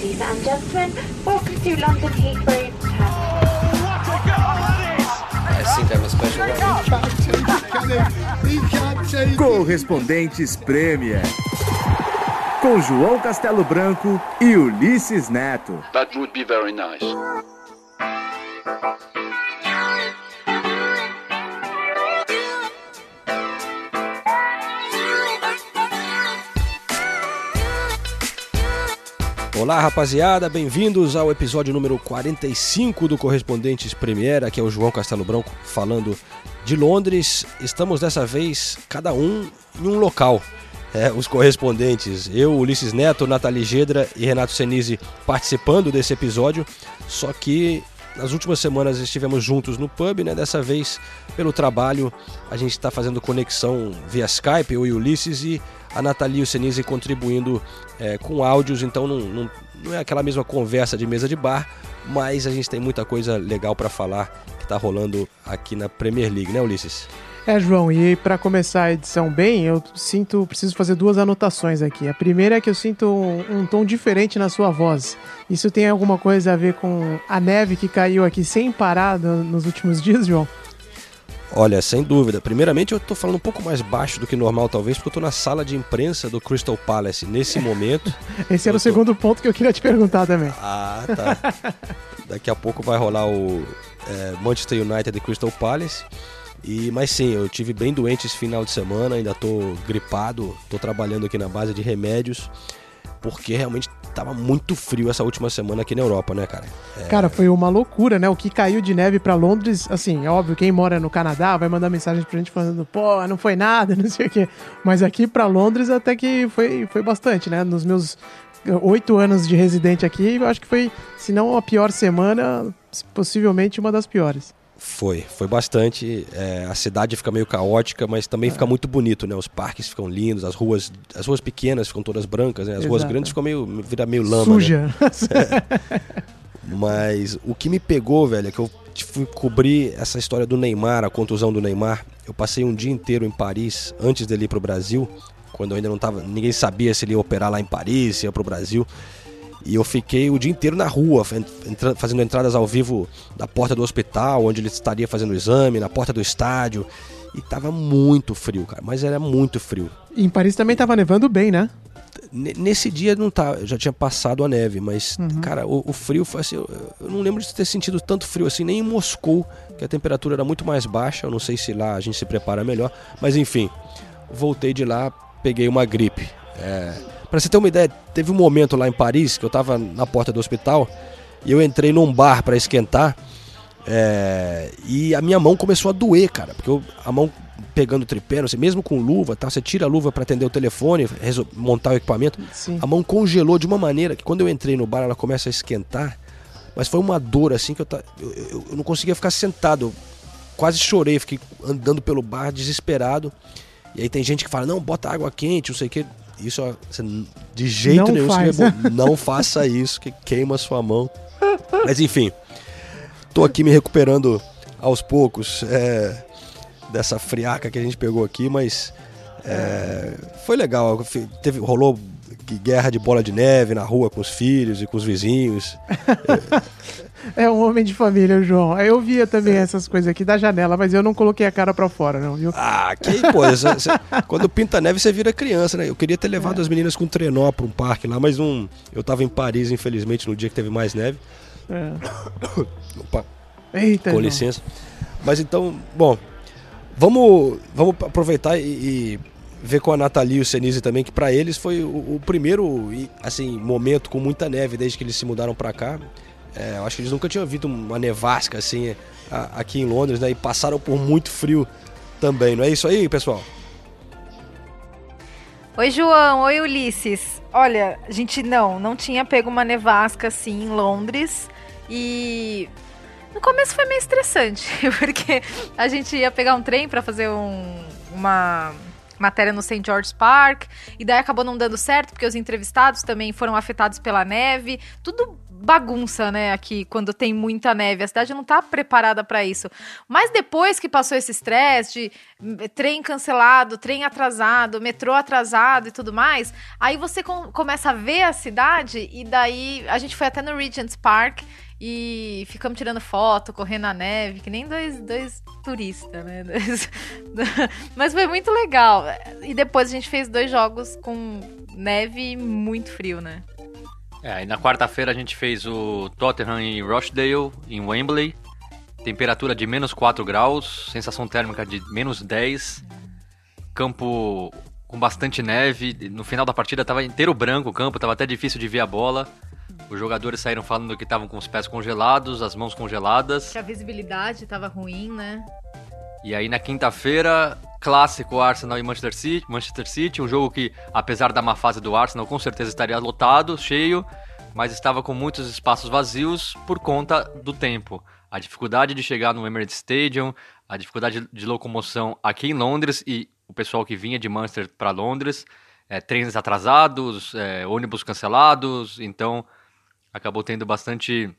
Ladies and gentlemen, welcome to London Heathrow. Special Correspondentes Premier. Com João Castelo Branco e Ulisses Neto. That would be very nice. Olá, rapaziada, bem-vindos ao episódio número 45 do Correspondentes Premier. Aqui é o João Castelo Branco falando de Londres. Estamos dessa vez cada um em um local. É, os correspondentes, eu, Ulisses Neto, Nathalie Gedra e Renato Senise participando desse episódio. Só que nas últimas semanas estivemos juntos no pub, né? Dessa vez, pelo trabalho, a gente está fazendo conexão via Skype, eu e Ulisses, e a Nathalie e o Senise contribuindo é, com áudios, então não, não, não, é aquela mesma conversa de mesa de bar, mas a gente tem muita coisa legal para falar que está rolando aqui na Premier League, né, Ulisses? É, João, e para começar a edição bem, eu sinto, preciso fazer duas anotações aqui. A primeira é que eu sinto um, um, tom diferente na sua voz. Isso tem alguma coisa a ver com a neve que caiu aqui sem parar no, nos últimos dias, João? Olha, sem dúvida. Primeiramente, eu tô falando um pouco mais baixo do que normal, talvez, porque eu tô na sala de imprensa do Crystal Palace nesse momento. Esse era o tô... segundo ponto que eu queria te perguntar também. Ah, tá. Daqui a pouco vai rolar o é, Manchester United e Crystal Palace. E, mas sim, eu tive bem doente esse final de semana, ainda tô gripado, tô trabalhando aqui na base de remédios, porque realmente tava muito frio essa última semana aqui na Europa, né, cara? É... Cara, foi uma loucura, né? O que caiu de neve para Londres, assim, é óbvio, quem mora no Canadá vai mandar mensagem pra gente falando, pô, não foi nada, não sei o quê. Mas aqui para Londres até que foi, foi bastante, né? Nos meus oito anos de residente aqui, eu acho que foi, se não a pior semana, possivelmente uma das piores. Foi, foi bastante. É, a cidade fica meio caótica, mas também é. fica muito bonito, né? Os parques ficam lindos, as ruas, as ruas pequenas ficam todas brancas, né? As Exato. ruas grandes ficam meio, vira meio lama. Suja. Né? É. Mas o que me pegou, velho, é que eu fui cobrir essa história do Neymar, a contusão do Neymar. Eu passei um dia inteiro em Paris antes dele ir pro Brasil, quando eu ainda não tava, ninguém sabia se ele ia operar lá em Paris, se ia pro Brasil. E eu fiquei o dia inteiro na rua, entra, fazendo entradas ao vivo da porta do hospital, onde ele estaria fazendo o exame, na porta do estádio. E tava muito frio, cara, mas era muito frio. E em Paris também tava nevando bem, né? nesse dia não tá, já tinha passado a neve, mas, uhum. cara, o, o, frio foi assim. Eu, eu, não lembro de ter sentido tanto frio assim, nem em Moscou, que a temperatura era muito mais baixa. Eu não sei se lá a gente se prepara melhor, mas enfim, voltei de lá, peguei uma gripe. É, Pra você ter uma ideia, teve um momento lá em Paris que eu tava na porta do hospital e eu entrei num bar para esquentar é, e a minha mão começou a doer, cara, porque eu, a mão pegando o tripé, sei, mesmo com luva, tá, você tira a luva para atender o telefone, montar o equipamento, Sim. a mão congelou de uma maneira que quando eu entrei no bar ela começa a esquentar, mas foi uma dor assim que eu, eu, eu, eu não conseguia ficar sentado, eu quase chorei, fiquei andando pelo bar desesperado. E aí tem gente que fala, não, bota água quente, não sei o que. Isso você, de jeito não nenhum faz. não faça isso, que queima sua mão. Mas enfim, tô aqui me recuperando aos poucos é, dessa friaca que a gente pegou aqui, mas é, foi legal. Teve, rolou guerra de bola de neve na rua com os filhos e com os vizinhos. É um homem de família, João. Eu via também essas coisas aqui da janela, mas eu não coloquei a cara para fora, não, viu? Ah, que coisa. quando pinta neve, você vira criança, né? Eu queria ter levado é. as meninas com trenó para um parque lá, mas não. Eu tava em Paris, infelizmente, no dia que teve mais neve. É. Opa. Eita, com licença. Mas então, bom, vamos, vamos aproveitar e, e ver com a Nathalie e o Senise também, que para eles foi o, o, primeiro assim, momento com muita neve desde que eles se mudaram para cá. É, eu acho que eles nunca tinham visto uma nevasca assim a, aqui em Londres, né? E passaram por muito frio também, não é isso aí, pessoal? Oi, João. Oi, Ulisses. Olha, a gente não, não tinha pego uma nevasca assim em Londres e no começo foi meio estressante, porque a gente ia pegar um trem para fazer um, uma matéria no St. George's Park, e daí acabou não dando certo, porque os entrevistados também foram afetados pela neve. Tudo bagunça, né, aqui, quando tem muita neve. A cidade não tá preparada para isso. Mas depois que passou esse estresse de hum, trem cancelado, trem atrasado, metrô atrasado e tudo mais, aí você com começa a ver a cidade e daí a gente foi até no Regent's Park e ficamos tirando foto, correndo na neve, que nem dois, dois turistas, né? Dois... Mas foi muito legal. E depois a gente fez dois jogos com neve e muito frio, né? É, e na quarta-feira a gente fez o Tottenham em Rochdale, em Wembley. Temperatura de menos 4 graus, sensação térmica de menos 10. Campo com bastante neve. No final da partida estava inteiro branco o campo, estava até difícil de ver a bola. Os jogadores saíram falando que estavam com os pés congelados, as mãos congeladas. Que a visibilidade estava ruim, né? E aí na quinta-feira, clássico Arsenal e Manchester City, Manchester City, um jogo que, apesar da má fase do Arsenal, com certeza estaria lotado, cheio, mas estava com muitos espaços vazios por conta do tempo. A dificuldade de chegar no Emirates Stadium, a dificuldade de locomoção aqui em Londres e o pessoal que vinha de Manchester para Londres, é, trens atrasados, é, ônibus cancelados, então acabou tendo bastante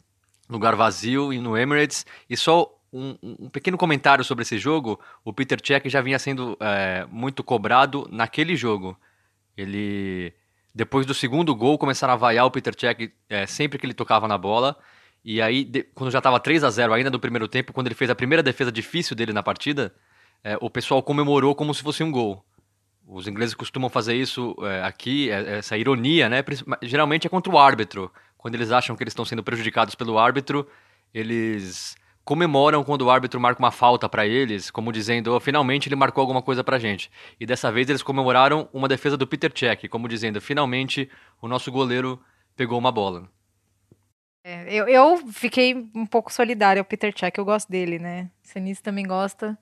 lugar vazio no Emirates e só um, um, pequeno comentário sobre esse jogo. O Peter Cech já vinha sendo é, muito cobrado naquele jogo. Ele, depois do segundo gol, começaram a vaiar o Peter Cech é, sempre que ele tocava na bola. E aí, de, quando já estava 3 a 0 ainda no primeiro tempo, quando ele fez a primeira defesa difícil dele na partida, é, o pessoal comemorou como se fosse um gol. Os ingleses costumam fazer isso é, aqui, é, essa ironia, né? Geralmente é contra o árbitro. Quando eles acham que eles estão sendo prejudicados pelo árbitro, eles comemoram quando o árbitro marca uma falta para eles, como dizendo, oh, finalmente ele marcou alguma coisa pra gente. E dessa vez eles comemoraram uma defesa do Peter Cech, como dizendo, finalmente o nosso goleiro pegou uma bola. É, eu, eu fiquei um pouco solidária ao Peter Cech, eu gosto dele, né? O Senise também gosta.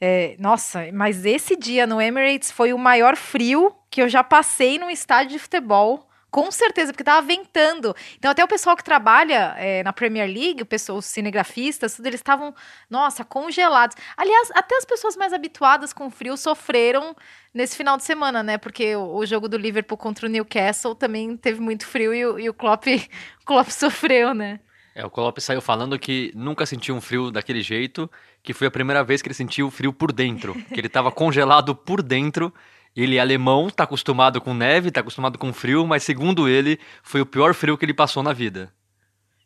É, nossa, mas esse dia no Emirates foi o maior frio que eu já passei num estádio de futebol. Com certeza, porque tava ventando. Então, até o pessoal que trabalha é, na Premier League, o pessoal, os cinegrafistas, tudo, eles estavam, nossa, congelados. Aliás, até as pessoas mais habituadas com frio sofreram nesse final de semana, né? Porque o, o jogo do Liverpool contra o Newcastle também teve muito frio e, o, e o Klopp, o Klopp sofreu, né? É, o Klopp saiu falando que nunca sentiu um frio daquele jeito, que foi a primeira vez que ele sentiu frio por dentro, que ele estava congelado por dentro ele é alemão, tá acostumado com neve, tá acostumado com frio, mas segundo ele, foi o pior frio que ele passou na vida.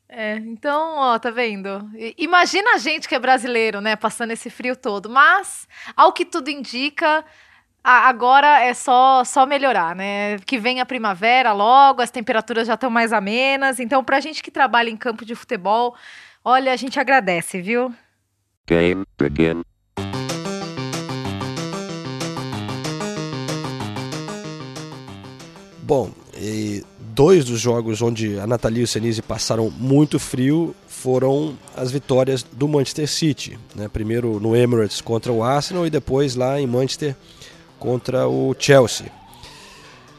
É, então, ó, tá vendo? Imagina a gente que é brasileiro, né, passando esse frio todo. Mas, ao que tudo indica, agora é só só melhorar, né? Que vem a primavera logo, as temperaturas já estão mais amenas. Então, pra gente que trabalha em campo de futebol, olha, a gente agradece, viu? Game begin. Bom, dois dos jogos onde a Natalia e o Senise passaram muito frio foram as vitórias do Manchester City. Né? Primeiro no Emirates contra o Arsenal e depois lá em Manchester contra o Chelsea.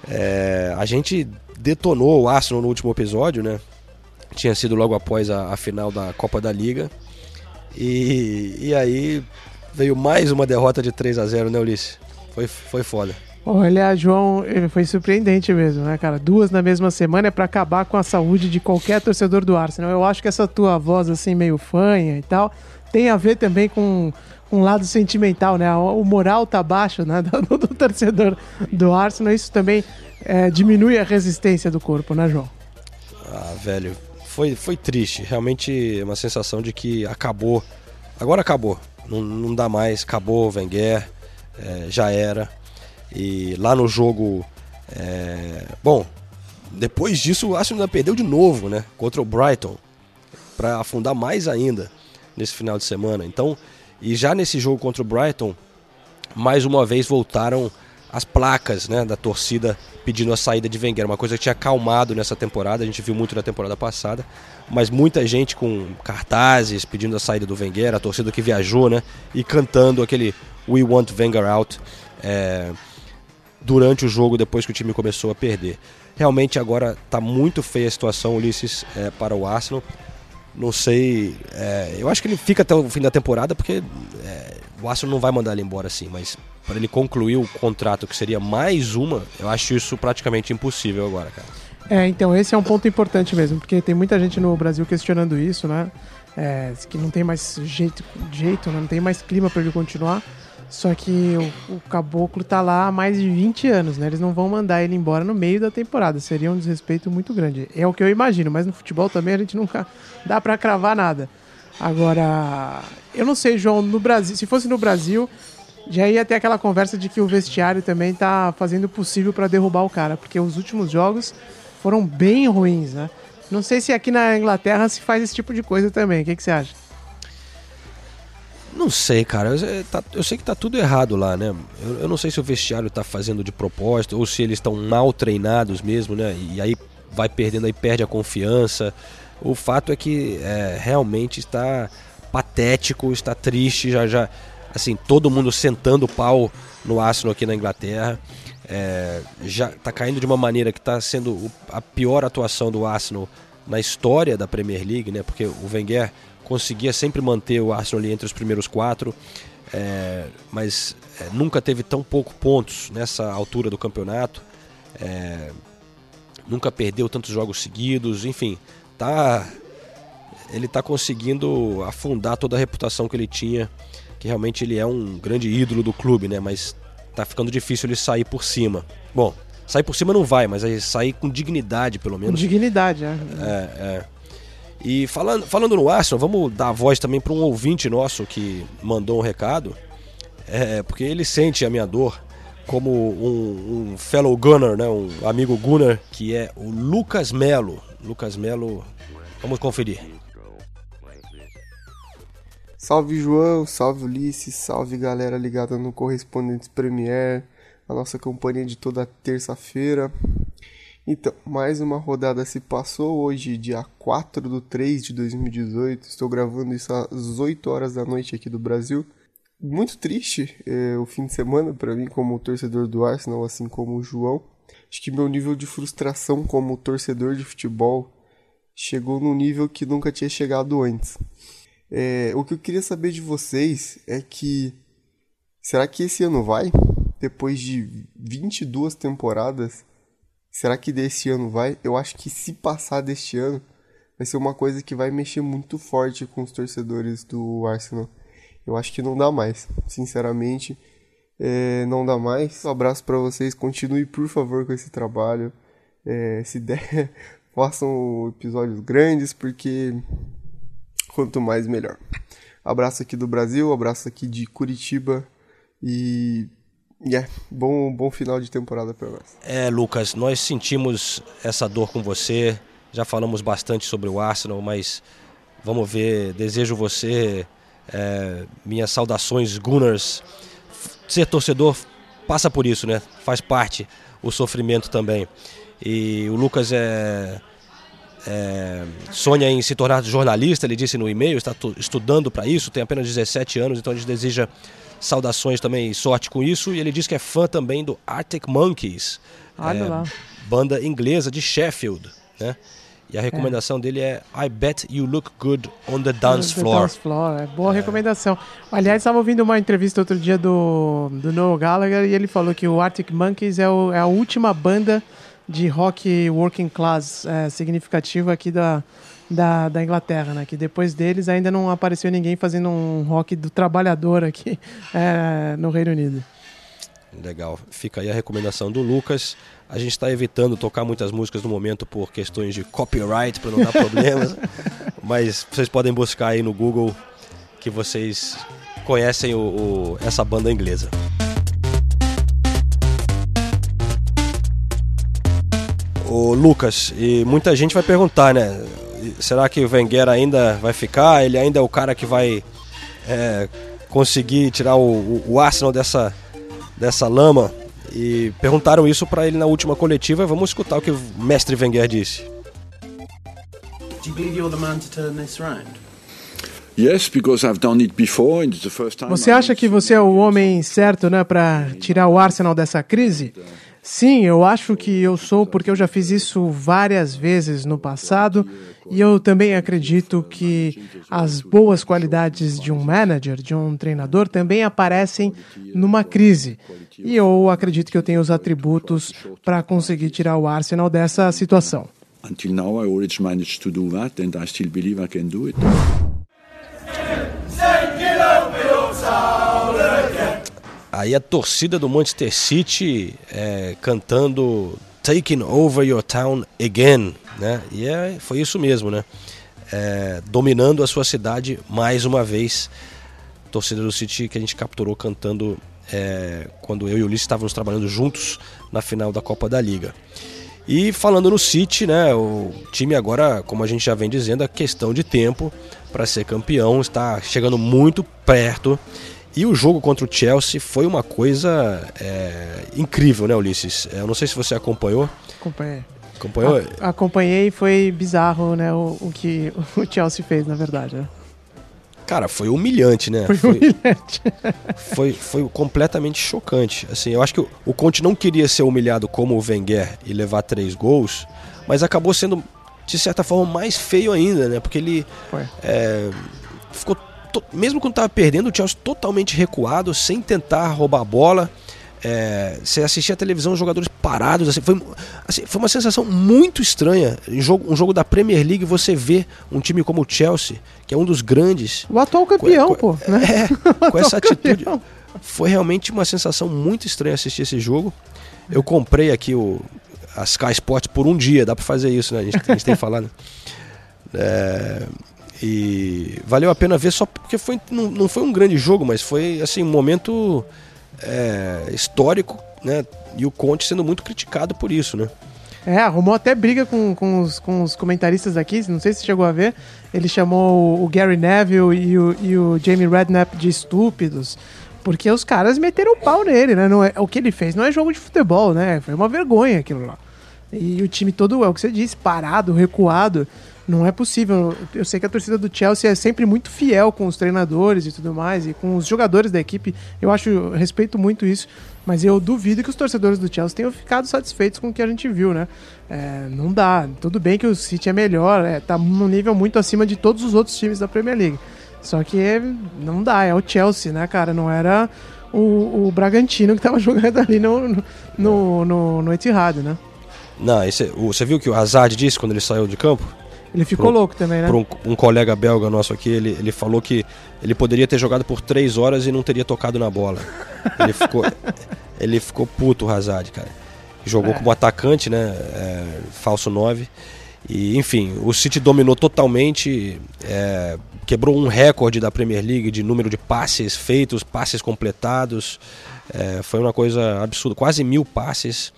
É, a gente detonou o Arsenal no último episódio, né? Tinha sido logo após a, a final da Copa da Liga. E, e aí veio mais uma derrota de 3 a 0 né, Ulisses? Foi, foi foda. Olha, João, foi surpreendente mesmo, né, cara? Duas na mesma semana é para acabar com a saúde de qualquer torcedor do Arsenal. Eu acho que essa tua voz, assim, meio fanha e tal, tem a ver também com um lado sentimental, né? O moral tá baixo, né, do, do torcedor do Arsenal. Isso também é, diminui a resistência do corpo, né, João? Ah, velho, foi, foi triste. Realmente é uma sensação de que acabou. Agora acabou. Não, não dá mais, acabou o Wenger, é, já era. E lá no jogo. É... Bom, depois disso o Arsenal perdeu de novo, né? Contra o Brighton. para afundar mais ainda nesse final de semana. Então, e já nesse jogo contra o Brighton, mais uma vez voltaram as placas né, da torcida pedindo a saída de Wenger. Uma coisa que tinha acalmado nessa temporada, a gente viu muito na temporada passada. Mas muita gente com cartazes pedindo a saída do Wenger, a torcida que viajou, né? E cantando aquele We Want Wenger Out. É, durante o jogo, depois que o time começou a perder. Realmente agora está muito feia a situação, Ulisses, é, para o Arsenal. Não sei. É, eu acho que ele fica até o fim da temporada, porque é, o Arsenal não vai mandar ele embora assim, mas para ele concluir o contrato, que seria mais uma, eu acho isso praticamente impossível agora, cara. É, então esse é um ponto importante mesmo, porque tem muita gente no Brasil questionando isso, né? É, que não tem mais jeito, jeito né? não tem mais clima para ele continuar. Só que o, o, caboclo tá lá há mais de 20 anos, né? Eles não vão mandar ele embora no meio da temporada. Seria um desrespeito muito grande. É o que eu imagino, mas no futebol também a gente nunca dá para cravar nada. Agora, eu não sei, João, no Brasil, se fosse no Brasil, já ia ter aquela conversa de que o vestiário também tá fazendo o possível para derrubar o cara, porque os últimos jogos foram bem ruins, né? Não sei se aqui na Inglaterra se faz esse tipo de coisa também. O que, que você acha? Não sei, cara. Eu, é, tá, eu, sei que tá tudo errado lá, né? Eu, eu, não sei se o vestiário tá fazendo de propósito ou se eles estão mal treinados mesmo, né? E aí vai perdendo, aí perde a confiança. O fato é que é, realmente está patético, está triste, já já assim, todo mundo sentando o pau no Arsenal aqui na Inglaterra. É, já está caindo de uma maneira que está sendo a pior atuação do Arsenal na história da Premier League, né? Porque o Wenger conseguia sempre manter o Arsenal ali entre os primeiros quatro, é, mas é, nunca teve tão pouco pontos nessa altura do campeonato. É, nunca perdeu tantos jogos seguidos, enfim, tá ele está conseguindo afundar toda a reputação que ele tinha, que realmente ele é um grande ídolo do clube, né? Mas tá ficando difícil ele sair por cima. Bom, sair por cima não vai, mas sair com dignidade, pelo menos. Com dignidade, é. É, é. E falando, falando no Arsenal, vamos dar voz também para um ouvinte nosso que mandou um recado, é, porque ele sente a minha dor como um, um fellow gunner, né, um amigo gunner, que é o Lucas Melo. Lucas Melo, vamos conferir. Salve João, salve Ulisses, salve galera ligada no Correspondentes Premier, a nossa companhia de toda terça-feira. Então, mais uma rodada se passou hoje, dia 4 de 3 de 2018. Estou gravando isso às 8 horas da noite aqui do Brasil. Muito triste é, o fim de semana para mim, como torcedor do Arsenal, assim como o João. Acho que meu nível de frustração como torcedor de futebol chegou num nível que nunca tinha chegado antes. É, o que eu queria saber de vocês é que será que esse ano vai? Depois de 22 temporadas, será que desse ano vai? Eu acho que se passar deste ano, vai ser uma coisa que vai mexer muito forte com os torcedores do Arsenal. Eu acho que não dá mais, sinceramente, é, não dá mais. Um abraço para vocês, continue por favor com esse trabalho. É, se der, façam episódios grandes, porque quanto mais melhor. Abraço aqui do Brasil, abraço aqui de Curitiba e yeah, bom, bom final de temporada para nós. É, Lucas, nós sentimos essa dor com você. Já falamos bastante sobre o Arsenal, mas vamos ver. Desejo você é, minhas saudações, Gunners. Ser torcedor passa por isso, né? Faz parte o sofrimento também. E o Lucas é é, sonha em se tornar jornalista, ele disse no e-mail, está estudando para isso, tem apenas 17 anos, então a gente deseja saudações também e sorte com isso. E ele diz que é fã também do Arctic Monkeys, é, banda inglesa de Sheffield, né? E a recomendação é. dele é I bet you look good on the dance the floor. Dance floor, é boa é. recomendação. Aliás, estava ouvindo uma entrevista outro dia do, do Noel Gallagher e ele falou que o Arctic Monkeys é, o, é a última banda de rock working class é, significativo aqui da, da, da, Inglaterra, né? Que depois deles ainda não apareceu ninguém fazendo um rock do trabalhador aqui é, no Reino Unido. Legal. Fica aí a recomendação do Lucas. A gente está evitando tocar muitas músicas no momento por questões de copyright para não dar problemas, mas vocês podem buscar aí no Google que vocês conhecem o, o, essa banda inglesa. o Lucas, e muita gente vai perguntar, né? Será que o Wenger ainda vai ficar? Ele ainda é o cara que vai é, conseguir tirar o, o, Arsenal dessa, dessa lama? E perguntaram isso para ele na última coletiva. Vamos escutar o que o mestre Wenger disse. Do you believe you're the man to turn this around? Você acha que você é o homem certo, né, para tirar o Arsenal dessa crise? Sim, eu acho que eu sou porque eu já fiz isso várias vezes no passado e eu também acredito que as boas qualidades de um manager, de um treinador, também aparecem numa crise. E eu acredito que eu tenho os atributos para conseguir tirar o Arsenal dessa situação. Until now, I always managed to do that, and I still believe I can do it. Aí a torcida do Manchester City é, cantando Taking Over Your Town Again, né? E é, foi isso mesmo, né? É, dominando a sua cidade mais uma vez. Torcida do City que a gente capturou cantando é, quando eu e o Ulisses estávamos trabalhando juntos na final da Copa da Liga. E falando no City, né, o time agora, como a gente já vem dizendo, é questão de tempo para ser campeão, está chegando muito perto. E o jogo contra o Chelsea foi uma coisa é, incrível, né, Ulisses? Eu não sei se você acompanhou. Acompanhei. Acompanhou? A, acompanhei e foi bizarro, né, o, o, que o Chelsea fez, na verdade. Né? Cara, foi humilhante, né? Foi, foi humilhante. foi, foi completamente chocante. Assim, eu acho que o, o Conte não queria ser humilhado como o Wenger e levar três gols, mas acabou sendo, de certa forma, mais feio ainda, né? Porque ele é, ficou mesmo quando estava perdendo, o Chelsea totalmente recuado, sem tentar roubar a bola. É, você assistia a televisão, os jogadores parados, assim, foi, assim, foi uma sensação muito estranha. Um jogo, um jogo da Premier League, você vê um time como o Chelsea, que é um dos grandes. O atual campeão, com, pô. Né? É, com essa atitude. Campeão. Foi realmente uma sensação muito estranha assistir esse jogo. Eu comprei aqui o, a Sky Sports por um dia, dá para fazer isso, né? A gente, a gente tem falado. É, e valeu a pena ver só porque foi, não, não foi um grande jogo, mas foi assim um momento é, histórico, né? E o Conte sendo muito criticado por isso, né? É, arrumou até briga com, com, os, com os comentaristas aqui, não sei se chegou a ver. Ele chamou o Gary Neville e o, e o Jamie Redknapp de estúpidos. Porque os caras meteram o pau nele, né? Não é, o que ele fez não é jogo de futebol, né? Foi uma vergonha aquilo lá. E o time todo, é o que você disse, parado, recuado. Não é possível. Eu sei que a torcida do Chelsea é sempre muito fiel com os treinadores e tudo mais, e com os jogadores da equipe. Eu acho, respeito muito isso, mas eu duvido que os torcedores do Chelsea tenham ficado satisfeitos com o que a gente viu, né? É, não dá. Tudo bem que o City é melhor, é, tá num nível muito acima de todos os outros times da Premier League. Só que não dá, é o Chelsea, né, cara? Não era o, o Bragantino que tava jogando ali no, no, no, no Etihad, né? Não, esse, você viu o que o Hazard disse quando ele saiu de campo? Ele ficou louco também, né? Um, um, colega belga nosso aqui, ele, ele falou que ele poderia ter jogado por três horas e não teria tocado na bola. Ele ficou, ele ficou puto, o Hazard, cara. Jogou é. como atacante, né? É, falso 9. E, enfim, o City dominou totalmente, é, quebrou um recorde da Premier League de número de passes feitos, passes completados. É, foi uma coisa absurda, quase mil passes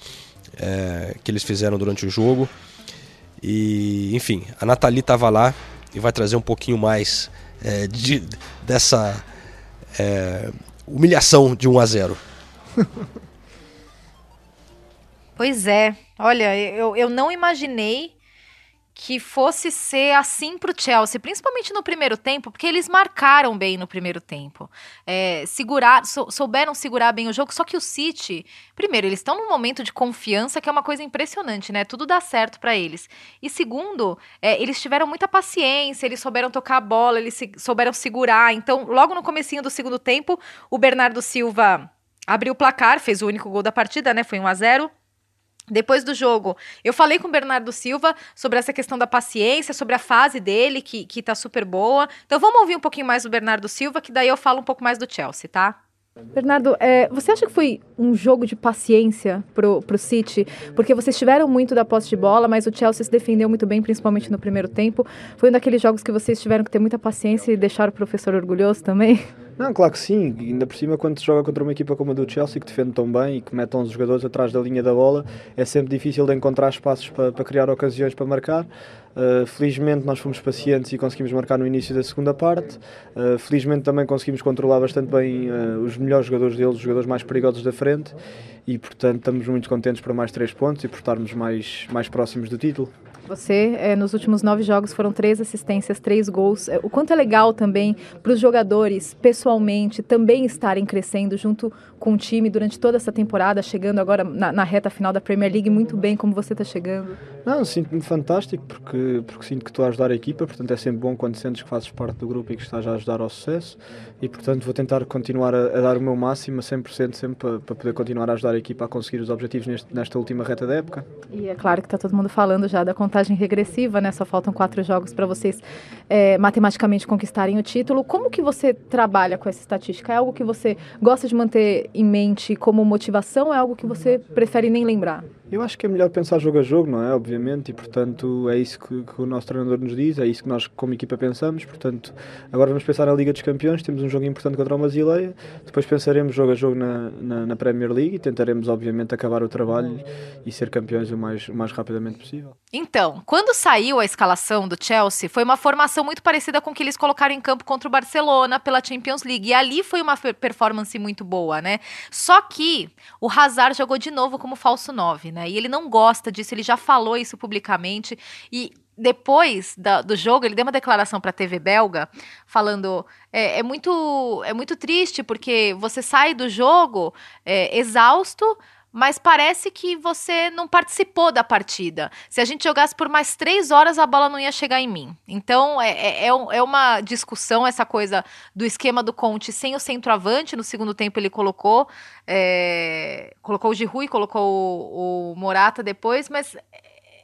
é, que eles fizeram durante o jogo. E, enfim, a Nathalie estava lá e vai trazer um pouquinho mais é, de, dessa é, humilhação de 1 a 0 Pois é, olha, eu, eu não imaginei que fosse ser assim para o Chelsea, principalmente no primeiro tempo, porque eles marcaram bem no primeiro tempo. É, segurar, sou, souberam segurar bem o jogo, só que o City, primeiro, eles estão num momento de confiança que é uma coisa impressionante, né? Tudo dá certo para eles. E segundo, é, eles tiveram muita paciência, eles souberam tocar a bola, eles se, souberam segurar. Então, logo no comecinho do segundo tempo, o Bernardo Silva abriu o placar, fez o único gol da partida, né? Foi 1 a 0 depois do jogo, eu falei com o Bernardo Silva sobre essa questão da paciência, sobre a fase dele, que, que tá super boa. Então vamos ouvir um pouquinho mais do Bernardo Silva, que daí eu falo um pouco mais do Chelsea, tá? Bernardo, é, você acha que foi um jogo de paciência pro, pro City? Porque vocês tiveram muito da posse de bola, mas o Chelsea se defendeu muito bem, principalmente no primeiro tempo. Foi um daqueles jogos que vocês tiveram que ter muita paciência e deixar o professor orgulhoso também? Não, claro que sim. Ainda por cima, quando se joga contra uma equipa como a do Chelsea, que defende tão bem e que mete 11 jogadores atrás da linha da bola, é sempre difícil de encontrar espaços para, para criar ocasiões para marcar. Uh, felizmente nós fomos pacientes e conseguimos marcar no início da segunda parte. Uh, felizmente também conseguimos controlar bastante bem uh, os melhores jogadores deles, os jogadores mais perigosos da frente. E portanto estamos muito contentes para mais três pontos e por estarmos mais, mais próximos do título. Você, é, nos últimos nove jogos, foram três assistências, três gols. É, o quanto é legal também para os jogadores, pessoalmente, também estarem crescendo junto com o time durante toda essa temporada, chegando agora na, na reta final da Premier League muito bem, como você está chegando. Não, sinto-me fantástico porque, porque sinto que estou a ajudar a equipa, portanto é sempre bom quando sentes que fazes parte do grupo e que estás a ajudar ao sucesso e portanto vou tentar continuar a, a dar o meu máximo a 100% sempre para, para poder continuar a ajudar a equipa a conseguir os objetivos neste, nesta última reta da época. E é claro que está todo mundo falando já da contagem regressiva, né? Só faltam quatro jogos para vocês é, matematicamente conquistarem o título. Como que você trabalha com essa estatística? É algo que você gosta de manter em mente como motivação é algo que você prefere nem lembrar? Eu acho que é melhor pensar jogo a jogo, não é? Obviamente, e portanto é isso que, que, o nosso treinador nos diz, é isso que nós como equipa pensamos. Portanto, agora vamos pensar na Liga dos Campeões, temos um jogo importante contra o Basileia, depois pensaremos jogo a jogo na, na, na, Premier League e tentaremos, obviamente, acabar o trabalho e ser campeões o mais, o mais rapidamente possível. Então, quando saiu a escalação do Chelsea, foi uma formação muito parecida com que eles colocaram em campo contra o Barcelona pela Champions League. E ali foi uma performance muito boa, né? Só que o Hazard jogou de novo como falso 9, né? E ele não gosta disso, ele já falou isso publicamente. E depois da, do jogo, ele deu uma declaração para a TV belga falando: é, é, muito, é muito triste porque você sai do jogo é, exausto mas parece que você não participou da partida. Se a gente jogasse por mais três horas, a bola não ia chegar em mim. Então, é, é, é, é uma discussão essa coisa do esquema do Conte sem o centroavante. No segundo tempo, ele colocou, é, colocou o Giroud colocou o, o Morata depois, mas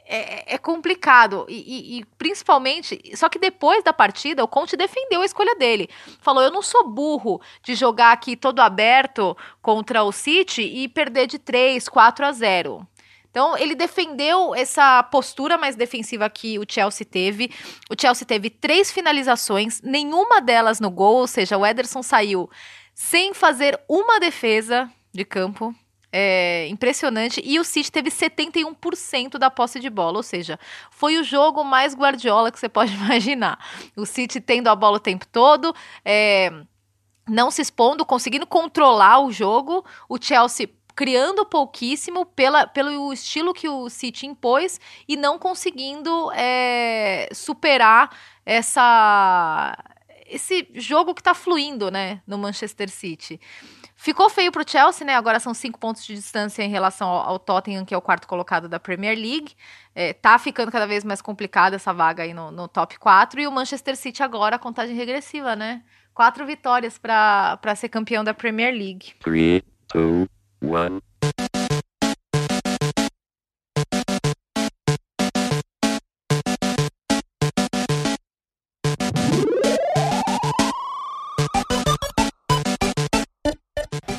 é, é, complicado. E, e, e, principalmente, só que depois da partida, o Conte defendeu a escolha dele. Falou: eu não sou burro de jogar aqui todo aberto contra o City e perder de 3, 4 a 0. Então, ele defendeu essa postura mais defensiva que o Chelsea teve. O Chelsea teve três finalizações, nenhuma delas no gol, ou seja, o Ederson saiu sem fazer uma defesa de campo é, impressionante. E o City teve 71% da posse de bola, ou seja, foi o jogo mais Guardiola que você pode imaginar. O City tendo a bola o tempo todo, é, não se expondo, conseguindo controlar o jogo. O Chelsea criando pouquíssimo pela, pelo estilo que o City impôs e não conseguindo é, superar essa esse jogo que está fluindo, né, no Manchester City. Ficou feio pro Chelsea, né? Agora são cinco pontos de distância em relação ao, ao Tottenham, que é o quarto colocado da Premier League. É, tá ficando cada vez mais complicada essa vaga aí no, no top 4. E o Manchester City agora, contagem regressiva, né? Quatro vitórias para ser campeão da Premier League. 3, 2, 1.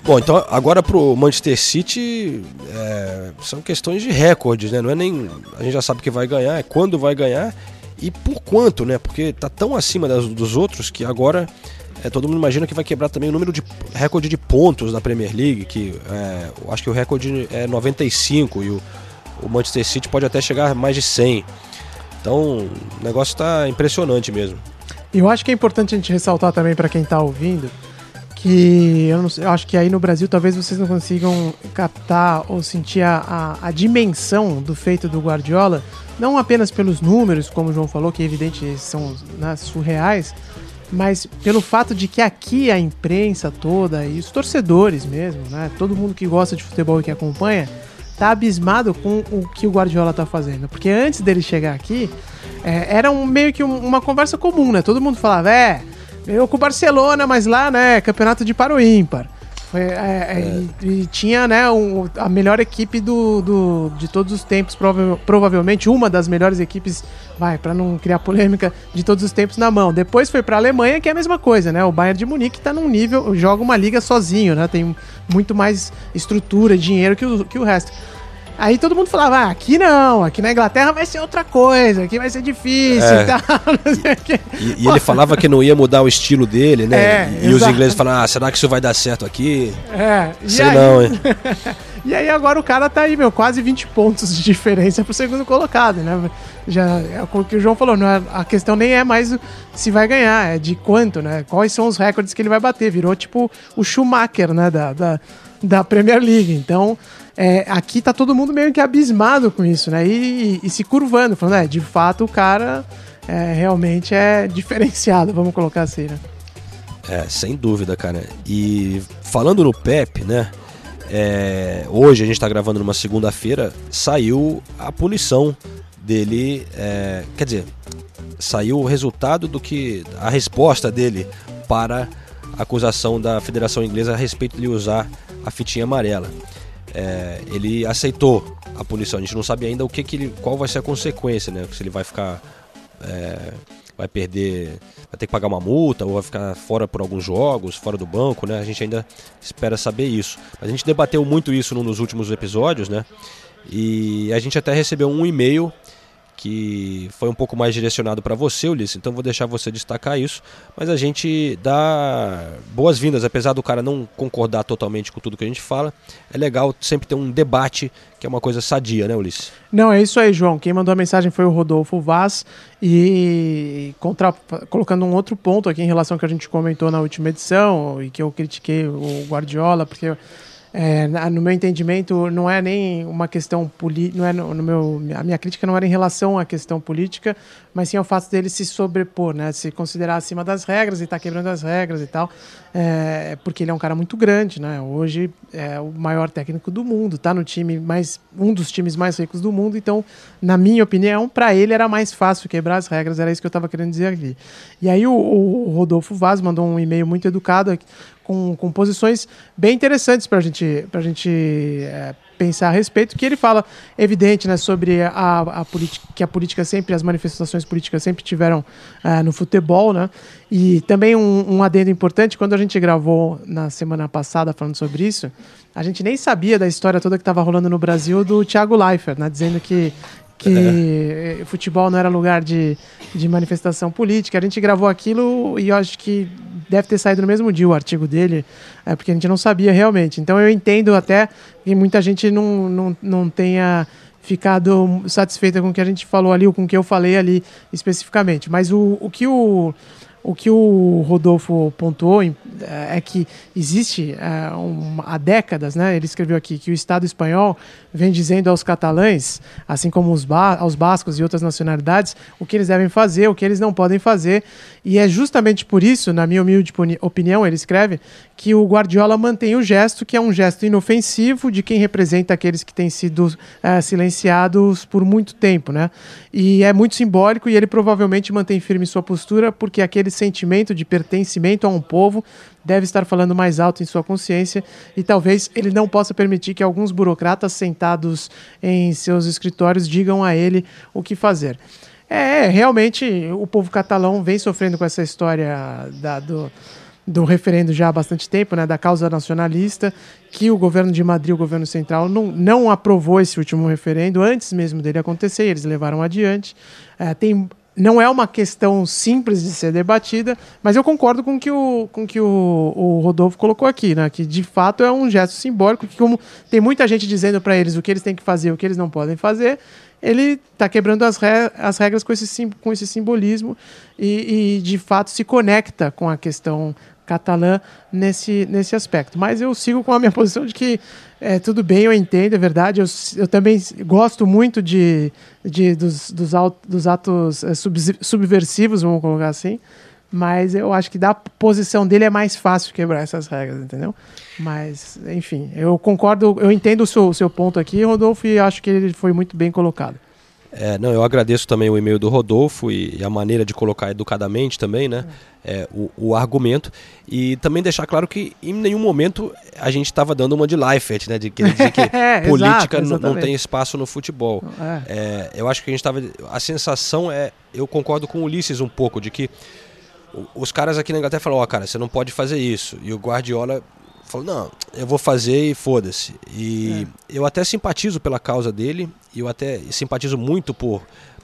Bom, então agora pro Manchester City é, são questões de recordes, né? Não é nem. A gente já sabe que vai ganhar, é quando vai ganhar e por quanto, né? Porque tá tão acima das, dos outros que agora é, todo mundo imagina que vai quebrar também o número de recorde de pontos da Premier League, que é, acho que o recorde é 95 e o, o Manchester City pode até chegar a mais de 100. Então o negócio está impressionante mesmo. Eu acho que é importante a gente ressaltar também para quem está ouvindo que eu, não, eu, acho que aí no Brasil talvez vocês não consigam captar ou sentir a, a, a, dimensão do feito do Guardiola, não apenas pelos números, como o João falou, que é evidente são né, surreais, mas pelo fato de que aqui a imprensa toda e os torcedores mesmo, né, todo mundo que gosta de futebol e que acompanha, tá abismado com o que o Guardiola tá fazendo. Porque antes dele chegar aqui, é, era um, meio que um, uma conversa comum, né? Todo mundo falava, é eu com o Barcelona, mas lá, né, campeonato de para o ímpar. Foi, é, é. E, e, tinha, né, um, a melhor equipe do, do, de todos os tempos, prova provavelmente uma das melhores equipes, vai, para não criar polêmica, de todos os tempos na mão. Depois foi para a Alemanha, que é a mesma coisa, né? O Bayern de Munique está num nível, joga uma liga sozinho, né? Tem muito mais estrutura, dinheiro que o, que o resto. Aí todo mundo falava, ah, aqui não, aqui na Inglaterra vai ser outra coisa, aqui vai ser difícil é. e tal. E, e ele falava que não ia mudar o estilo dele, né? É, e os ingleses falavam, ah, será que isso vai dar certo aqui? É, Sei aí... não, hein? e aí agora o cara tá aí, meu, quase 20 pontos de diferença pro segundo colocado, né? Já, é o que o João falou, não é, a questão nem é mais se vai ganhar, é de quanto, né? Quais são os recordes que ele vai bater. Virou tipo o Schumacher, né? Da, da, da Premier League. Então é, aqui tá todo mundo meio que abismado com isso, né? E, e se curvando, falando, é, de fato o cara é, realmente é diferenciado, vamos colocar assim, né? É, sem dúvida, cara. E falando no Pep, né? É, hoje a gente tá gravando numa segunda-feira, saiu a punição dele. é, quer dizer, saiu o resultado do que. a resposta dele para a acusação da Federação Inglesa a respeito de usar a fitinha amarela. É, ele aceitou a punição. A gente não sabe ainda o que, que ele, qual vai ser a consequência, né? Se ele vai ficar, é, vai perder, vai ter que pagar uma multa ou vai ficar fora por alguns jogos, fora do banco, né? A gente ainda espera saber isso. A gente debateu muito isso num dos últimos episódios, né? E a gente até recebeu um e-mail que foi um pouco mais direcionado para você, Ulisses, então vou deixar você destacar isso. Mas a gente dá boas-vindas, apesar do cara não concordar totalmente com tudo que a gente fala. É legal sempre ter um debate, que é uma coisa sadia, né, Ulisses? Não, é isso aí, João. Quem mandou a mensagem foi o Rodolfo Vaz. E contra, colocando um outro ponto aqui em relação ao que a gente comentou na última edição, e que eu critiquei o Guardiola, porque é, no meu entendimento, não é nem uma questão política, não é no, no meu, a minha crítica não era em relação à questão política, mas sim ao fato dele se sobrepor, né, se considerar acima das regras e estar quebrando as regras e tal, é, porque ele é um cara muito grande, né? Hoje é o maior técnico do mundo, tá no time mais um dos times mais ricos do mundo, então, na minha opinião, para ele era mais fácil quebrar as regras, era isso que eu estava querendo dizer aqui. E aí o, o Rodolfo Vaz mandou um e-mail muito educado com, com posições bem interessantes para gente, a gente é, pensar a respeito, que ele fala, evidente, né, sobre a, a política, que a política sempre, as manifestações políticas sempre tiveram ah, no futebol, né, e também um, um adendo importante, quando a gente gravou na semana passada falando sobre isso, a gente nem sabia da história toda que estava rolando no Brasil do Thiago Leifert, né, dizendo que que eh, futebol não era lugar de, de manifestação política. A gente gravou aquilo e eu acho que deve ter saído no mesmo dia o artigo dele, é, porque a gente não sabia realmente. Então eu entendo até que muita gente não, não, não tenha ficado satisfeita com o que a gente falou ali, ou com o que eu falei ali especificamente. Mas o, o que o. O que o Rodolfo pontuou em- é que existe é, um- há décadas, né? Ele escreveu aqui que o Estado espanhol vem dizendo aos catalães, assim como os ba- aos bascos e outras nacionalidades, o que eles devem fazer, o que eles não podem fazer. E é justamente por isso, na minha humilde opinião, ele escreve que o Guardiola mantém o gesto, que é um gesto inofensivo de quem representa aqueles que têm sido eh, silenciados por muito tempo, né? E é muito simbólico e ele provavelmente mantém firme sua postura porque aquele sentimento de pertencimento a um povo deve estar falando mais alto em sua consciência e talvez ele não possa permitir que alguns burocratas sentados em seus escritórios digam a ele o que fazer. É, realmente o povo catalão vem sofrendo com essa história da- do, do referendo já há bastante tempo, né, da causa nacionalista, que o governo de Madrid, o governo central, não, não aprovou esse último referendo antes mesmo dele acontecer, eles levaram adiante. É, tem, não é uma questão simples de ser debatida, mas eu concordo com que o, com que o, o Rodolfo colocou aqui, né, que de fato é um gesto simbólico, que como tem muita gente dizendo para eles o que eles têm que fazer, o que eles não podem fazer, ele está quebrando as, re- as regras com esse, com esse simbolismo e, e, de fato se conecta com a questão catalã nesse, nesse aspecto. Mas eu sigo com a minha posição de que é, tudo bem, eu entendo, é verdade. Eu, eu também gosto muito de, de, dos, dos, dos atos é, subsi- subversivos, vamos colocar assim. Mas eu acho que da posição dele é mais fácil quebrar essas regras, entendeu? Mas, enfim, eu concordo, eu entendo o seu, o seu ponto aqui, Rodolfo, e acho que ele foi muito bem colocado. É, não, eu agradeço também o e-mail do Rodolfo e, e a maneira de colocar educadamente também, né? É, o, o argumento. E também deixar claro que em nenhum momento a gente estava dando uma de Leifert, né? De querer dizer que É, política exato, não tem espaço no futebol. É. É, eu acho que a gente estava. A sensação é. Eu concordo com o Ulisses um pouco, de que os caras aqui na Inglaterra falaram: Ó, cara, você não pode fazer isso. E o Guardiola falou: Não, eu vou fazer e foda-se. E eu até simpatizo pela causa dele, e eu até simpatizo muito por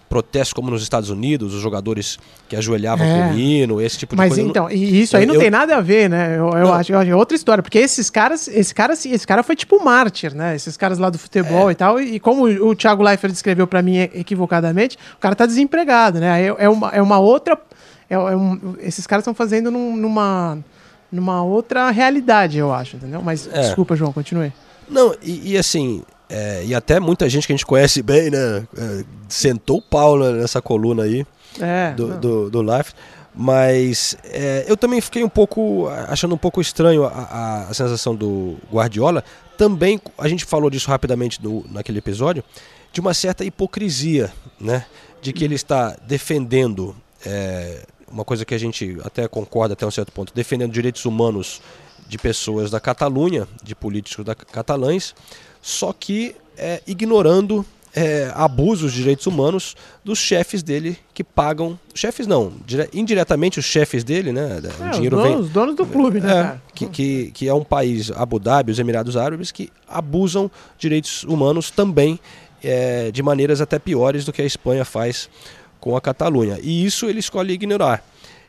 protestos como nos Estados Unidos, os jogadores que ajoelhavam É. com o hino, esse tipo de Mas coisa. Não- então, e isso aí eu- não eu- tem nada a ver, né? Eu, eu acho, eu acho que é outra história, porque esses caras, esse cara, assim, esse cara foi tipo mártir, né? Esses caras lá do futebol É. e tal. E como o, Thiago Leifert descreveu pra mim equivocadamente, o cara tá desempregado, né? É, é uma, é uma outra. é- é um- esses caras estão fazendo num- numa, numa outra realidade, eu acho, entendeu? Mas É. desculpa, João, continue. Não, e, e assim, é, e até muita gente que a gente conhece bem, né? é, sentou o pau nessa coluna aí É, do, do, do Life. Mas é, eu também fiquei um pouco, achando um pouco estranho a, a- a sensação do Guardiola. Também, a gente falou disso rapidamente no, naquele episódio, de uma certa hipocrisia, né? De que ele está defendendo, é, uma coisa que a gente até concorda até um certo ponto, defendendo direitos humanos de pessoas da Catalunha, de políticos da catalães, só que é, ignorando é, abusos de direitos humanos dos chefes dele que pagam. Chefes não, dire- indiretamente os chefes dele, né? É, o os, dinheiro donos, vem. os donos do clube, né, É, que, que, que é um país, Abu Dhabi, os Emirados Árabes, que abusam direitos humanos também é, de maneiras até piores do que a Espanha faz com a Catalunha. E isso ele escolhe ignorar.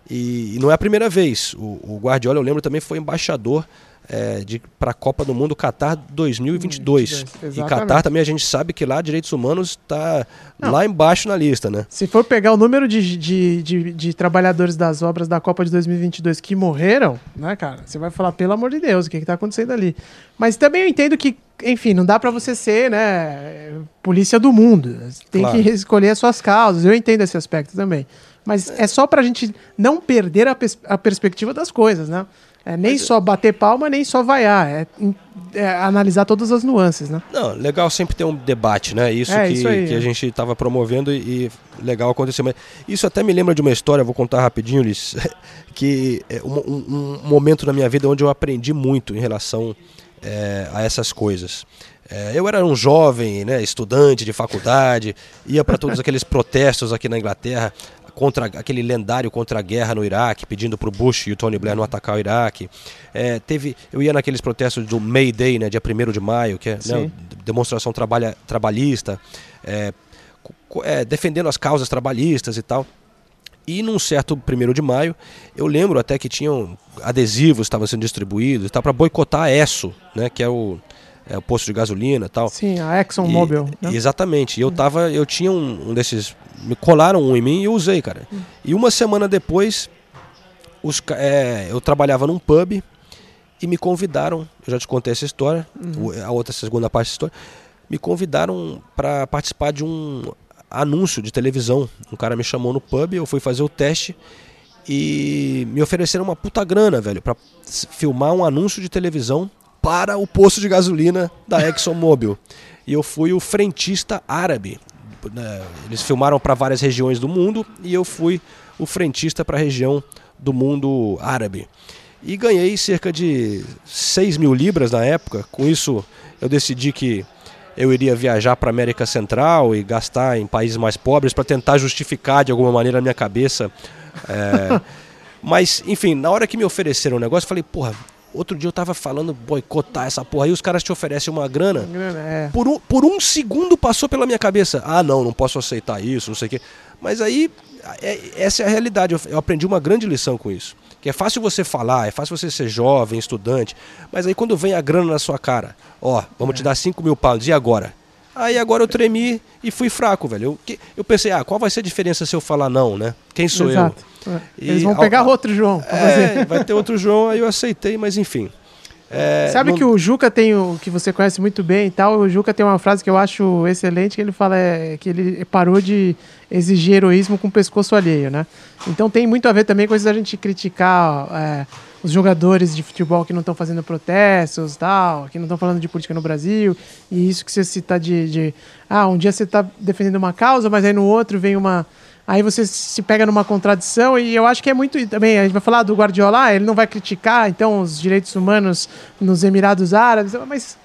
E, e não é a primeira vez. O, o Guardiola, eu lembro, também foi embaixador é, para a Copa do Mundo Qatar 2022. 22, e exatamente. Qatar também a gente sabe que lá direitos humanos está lá embaixo na lista, né? Se for pegar o número de, de, de, de trabalhadores das obras da Copa de 2022 que morreram, né, cara? Você vai falar, pelo amor de Deus, o que, que tá acontecendo ali? Mas também eu entendo que, enfim, não dá pra você ser, né, polícia do mundo. Você Tem Claro. que escolher as suas causas. Eu entendo esse aspecto também. Mas é só pra gente não perder a, pers- a perspectiva das coisas, né? É nem só bater palma, nem só vaiar. É, é analisar todas as nuances, né? Não, legal sempre ter um debate, né? Isso, É, que, isso aí, que a gente estava promovendo e, e legal acontecer. Mas isso até me lembra de uma história, vou contar rapidinho, Ulisses, que é um, um- um momento na minha vida onde eu aprendi muito em relação é, a essas coisas. É, eu era um jovem, né, estudante de faculdade, ia para todos aqueles protestos aqui na Inglaterra contra aquele lendário contra a guerra no Iraque, pedindo para o Bush e o Tony Blair não atacar o Iraque. É, teve, eu ia naqueles protestos do May Day, né, dia 1 de maio, que é né, demonstração trabalha, trabalhista, é, é, defendendo as causas trabalhistas e tal. E num certo 1 de maio, eu lembro até que tinham adesivos que estavam sendo distribuídos para boicotar a ESSO, né, que é o, é o posto de gasolina e tal. Sim, a ExxonMobil. Né? Exatamente. E eu tava, eu tinha um, um desses, me colaram um em mim e eu usei, cara. E uma semana depois, os, é, eu trabalhava num pub e me convidaram, eu já te contei essa história, o- a outra segunda parte dessa história, me convidaram para participar de um anúncio de televisão. Um cara me chamou no pub, eu fui fazer o teste e me ofereceram uma puta grana, velho, para filmar um anúncio de televisão para o posto de gasolina da ExxonMobil. E eu fui o frentista árabe. né, Eles filmaram para várias regiões do mundo e eu fui o frentista para a região do mundo árabe. E ganhei cerca de 6 mil libras na época. Com isso, eu decidi que eu iria viajar para América Central e gastar em países mais pobres para tentar justificar de alguma maneira a minha cabeça. é, Mas, enfim, na hora que me ofereceram o negócio, eu falei, porra, outro dia eu tava falando boicotar essa porra aí, os caras te oferecem uma grana. É. Por um, por um segundo passou pela minha cabeça, ah não, não posso aceitar isso, não sei o quê. Mas aí, é- essa é a realidade, eu, eu aprendi uma grande lição com isso. Que é fácil você falar, é fácil você ser jovem, estudante, mas aí quando vem a grana na sua cara, ó, vamos te dar 5 mil pounds, e agora? Aí agora eu tremi e fui fraco, velho. Eu, eu pensei, ah, qual vai ser a diferença se eu falar não, né? Quem sou Exato. eu? É. E Eles vão ao- pegar outro João. É, vai ter outro João, aí eu aceitei, mas enfim. É, Sabe não- que o Juca tem o que você conhece muito bem e tal. O Juca tem uma frase que eu acho excelente que ele fala é, que ele parou de exigir heroísmo com o pescoço alheio, né? Então tem muito a ver também com isso da gente criticar é, os jogadores de futebol que não estão fazendo protestos, tal, que não estão falando de política no Brasil e isso que você cita de, de ah um dia você está defendendo uma causa, mas aí no outro vem uma Aí você se pega numa contradição e eu acho que é muito também a gente vai falar do Guardiola, ah, ele não vai criticar então os direitos humanos nos Emirados Árabes, mas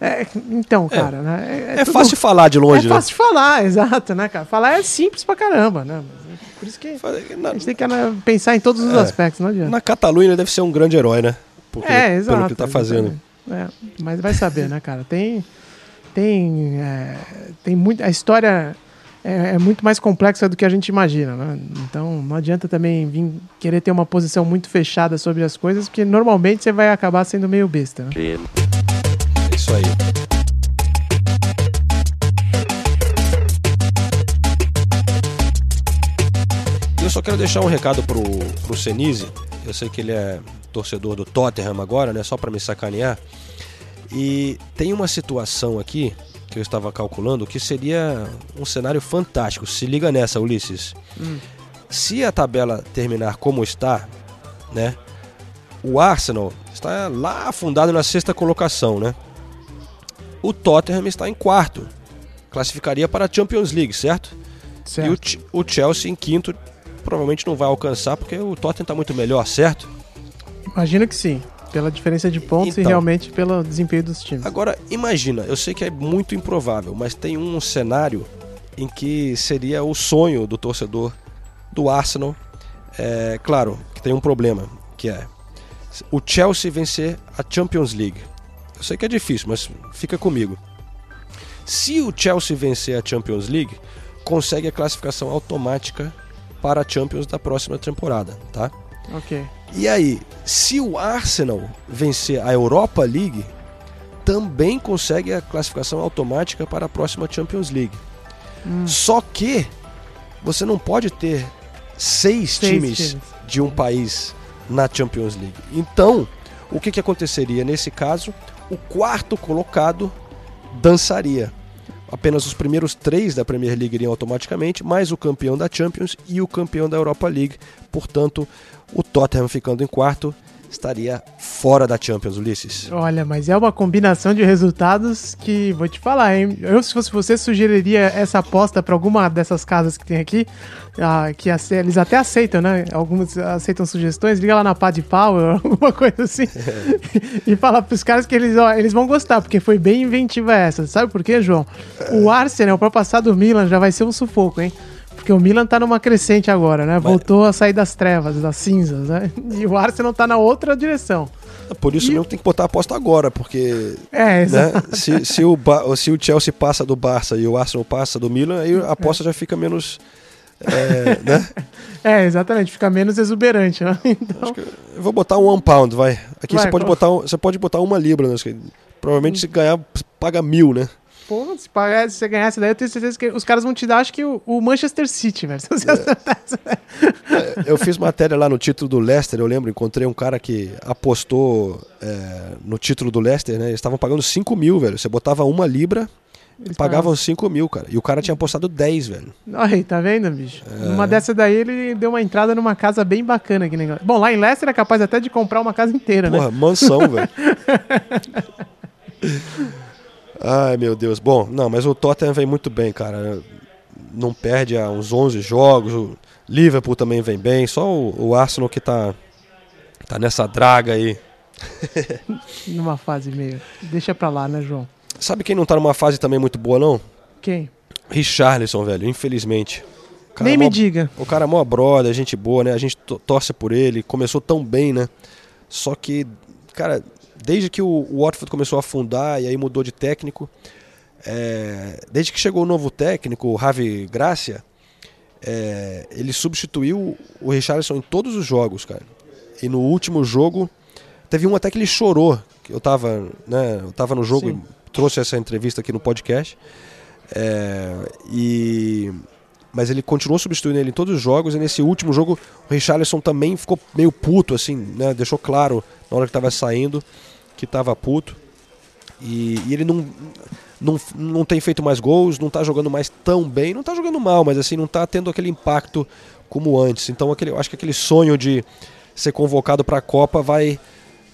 é, então, cara, né? É tudo- fácil falar de longe, É né? fácil falar, exato, né, cara? Falar é simples pra caramba, né? É Por isso que a gente tem que né, pensar em todos os É. aspectos, não adianta. Na Catalunha ele deve ser um grande herói, né? Porque, É, exato. Pelo que ele tá fazendo. É, mas vai saber, né, cara? Tem. Tem. é, tem muito. A história é, é muito mais complexa do que a gente imagina, né? Então não adianta também vir querer ter uma posição muito fechada sobre as coisas, porque normalmente você vai acabar sendo meio besta. Né? É isso aí. Eu só quero deixar um recado pro, pro Senise. Eu sei que ele é torcedor do Tottenham agora, né? Só pra me sacanear. E tem uma situação aqui eu estava calculando que seria um cenário fantástico. Se liga nessa, Ulisses. Hum. Se a tabela terminar como está, né? O Arsenal está lá afundado na sexta colocação, né? O Tottenham está em quarto. Classificaria para a Champions League, certo? Certo. E o, o Chelsea em quinto provavelmente não vai alcançar porque o Tottenham está muito melhor, certo? Imagino que sim. Pela diferença de pontos e Então. realmente pelo desempenho dos times. Agora, imagina, eu sei que é muito improvável, mas tem um cenário em que seria o sonho do torcedor do Arsenal. É, claro que tem um problema, que é o Chelsea vencer a Champions League. Eu sei que é difícil, mas fica comigo. Se o Chelsea vencer a Champions League, consegue a classificação automática para a Champions da próxima temporada, tá? Ok. E aí, se o Arsenal vencer a Europa League, também consegue a classificação automática para a próxima Champions League. Só que você não pode ter seis, Seis times, times. de um país na Champions League. Então, o que, que aconteceria nesse caso? O quarto colocado dançaria. Apenas os primeiros três da Premier League iriam automaticamente, mais o campeão da Champions e o campeão da Europa League. Portanto, o Tottenham ficando em quarto estaria fora da Champions, Ulisses. Olha, mas é uma combinação de resultados que vou te falar, hein? Eu, se fosse você, sugeriria essa aposta para alguma dessas casas que tem aqui, ah, que eles até aceitam, né? Alguns aceitam sugestões, liga lá na Pad Power, alguma coisa assim, e fala pros caras que eles, ó, eles vão gostar, porque foi bem inventiva essa. Sabe por quê, João? O Arsenal, para passar do Milan, já vai ser um sufoco, hein? Porque o Milan tá numa crescente agora, né? Voltou a sair das trevas, das cinzas, né? E o Arsenal tá na outra direção. Por isso mesmo tem que botar a aposta agora, porque É, né, se, se, o Ba- se o Chelsea passa do Barça e o Arsenal passa do Milan, aí a aposta já fica menos. é, né? É, exatamente, fica menos exuberante, né? Então, Eu vou botar um one pound, vai. Aqui Vai, você, pode botar, um- você pode botar uma libra. Né? Provavelmente se ganhar, paga mil, né? Pô, se, pagar, se você ganhasse daí, eu tenho certeza que os caras vão te dar, acho que o, o Manchester City, velho. Você acertar essa- Eu fiz matéria lá no título do Leicester, eu lembro, encontrei um cara que apostou é, no título do Leicester, né? Eles estavam pagando 5 mil, velho. Você botava uma libra, Eles pagavam 5 mil, cara. E o cara tinha apostado 10, velho. Aí, tá vendo, bicho? É. Numa dessa daí, ele deu uma entrada numa casa bem bacana aqui na Inglaterra. Bom, lá em Leicester é capaz até de comprar uma casa inteira, Porra, né? mansão, velho. Ai, meu Deus. Bom, não, mas o Tottenham vem muito bem, cara. Não perde há uns 11 jogos. O Liverpool também vem bem. Só o, o Arsenal que tá, tá nessa draga aí. Numa fase meio. Deixa pra lá, né, João? Sabe quem não tá numa fase também muito boa, não? Quem? Richarlison, velho, infelizmente. Nem é me mó- diga. O cara é mó brother, gente boa, né? A gente to- torce por ele, começou tão bem, né? Só que, cara, desde que o, Watford começou a afundar e aí mudou de técnico, é, desde que chegou o novo técnico, o Ravi Gracia, é, ele substituiu o Richarlison em todos os jogos, cara. E no último jogo, teve um até que ele chorou. que Eu tava, né, eu tava no jogo Sim. e trouxe essa entrevista aqui no podcast. É, e mas ele continuou substituindo ele em todos os jogos e nesse último jogo o Richarlison também ficou meio puto assim, né? Deixou claro na hora que estava saindo que estava puto. E, e ele não, não não tem feito mais gols, não tá jogando mais tão bem, não tá jogando mal, mas assim não tá tendo aquele impacto como antes. Então aquele, acho que aquele sonho de ser convocado para a Copa vai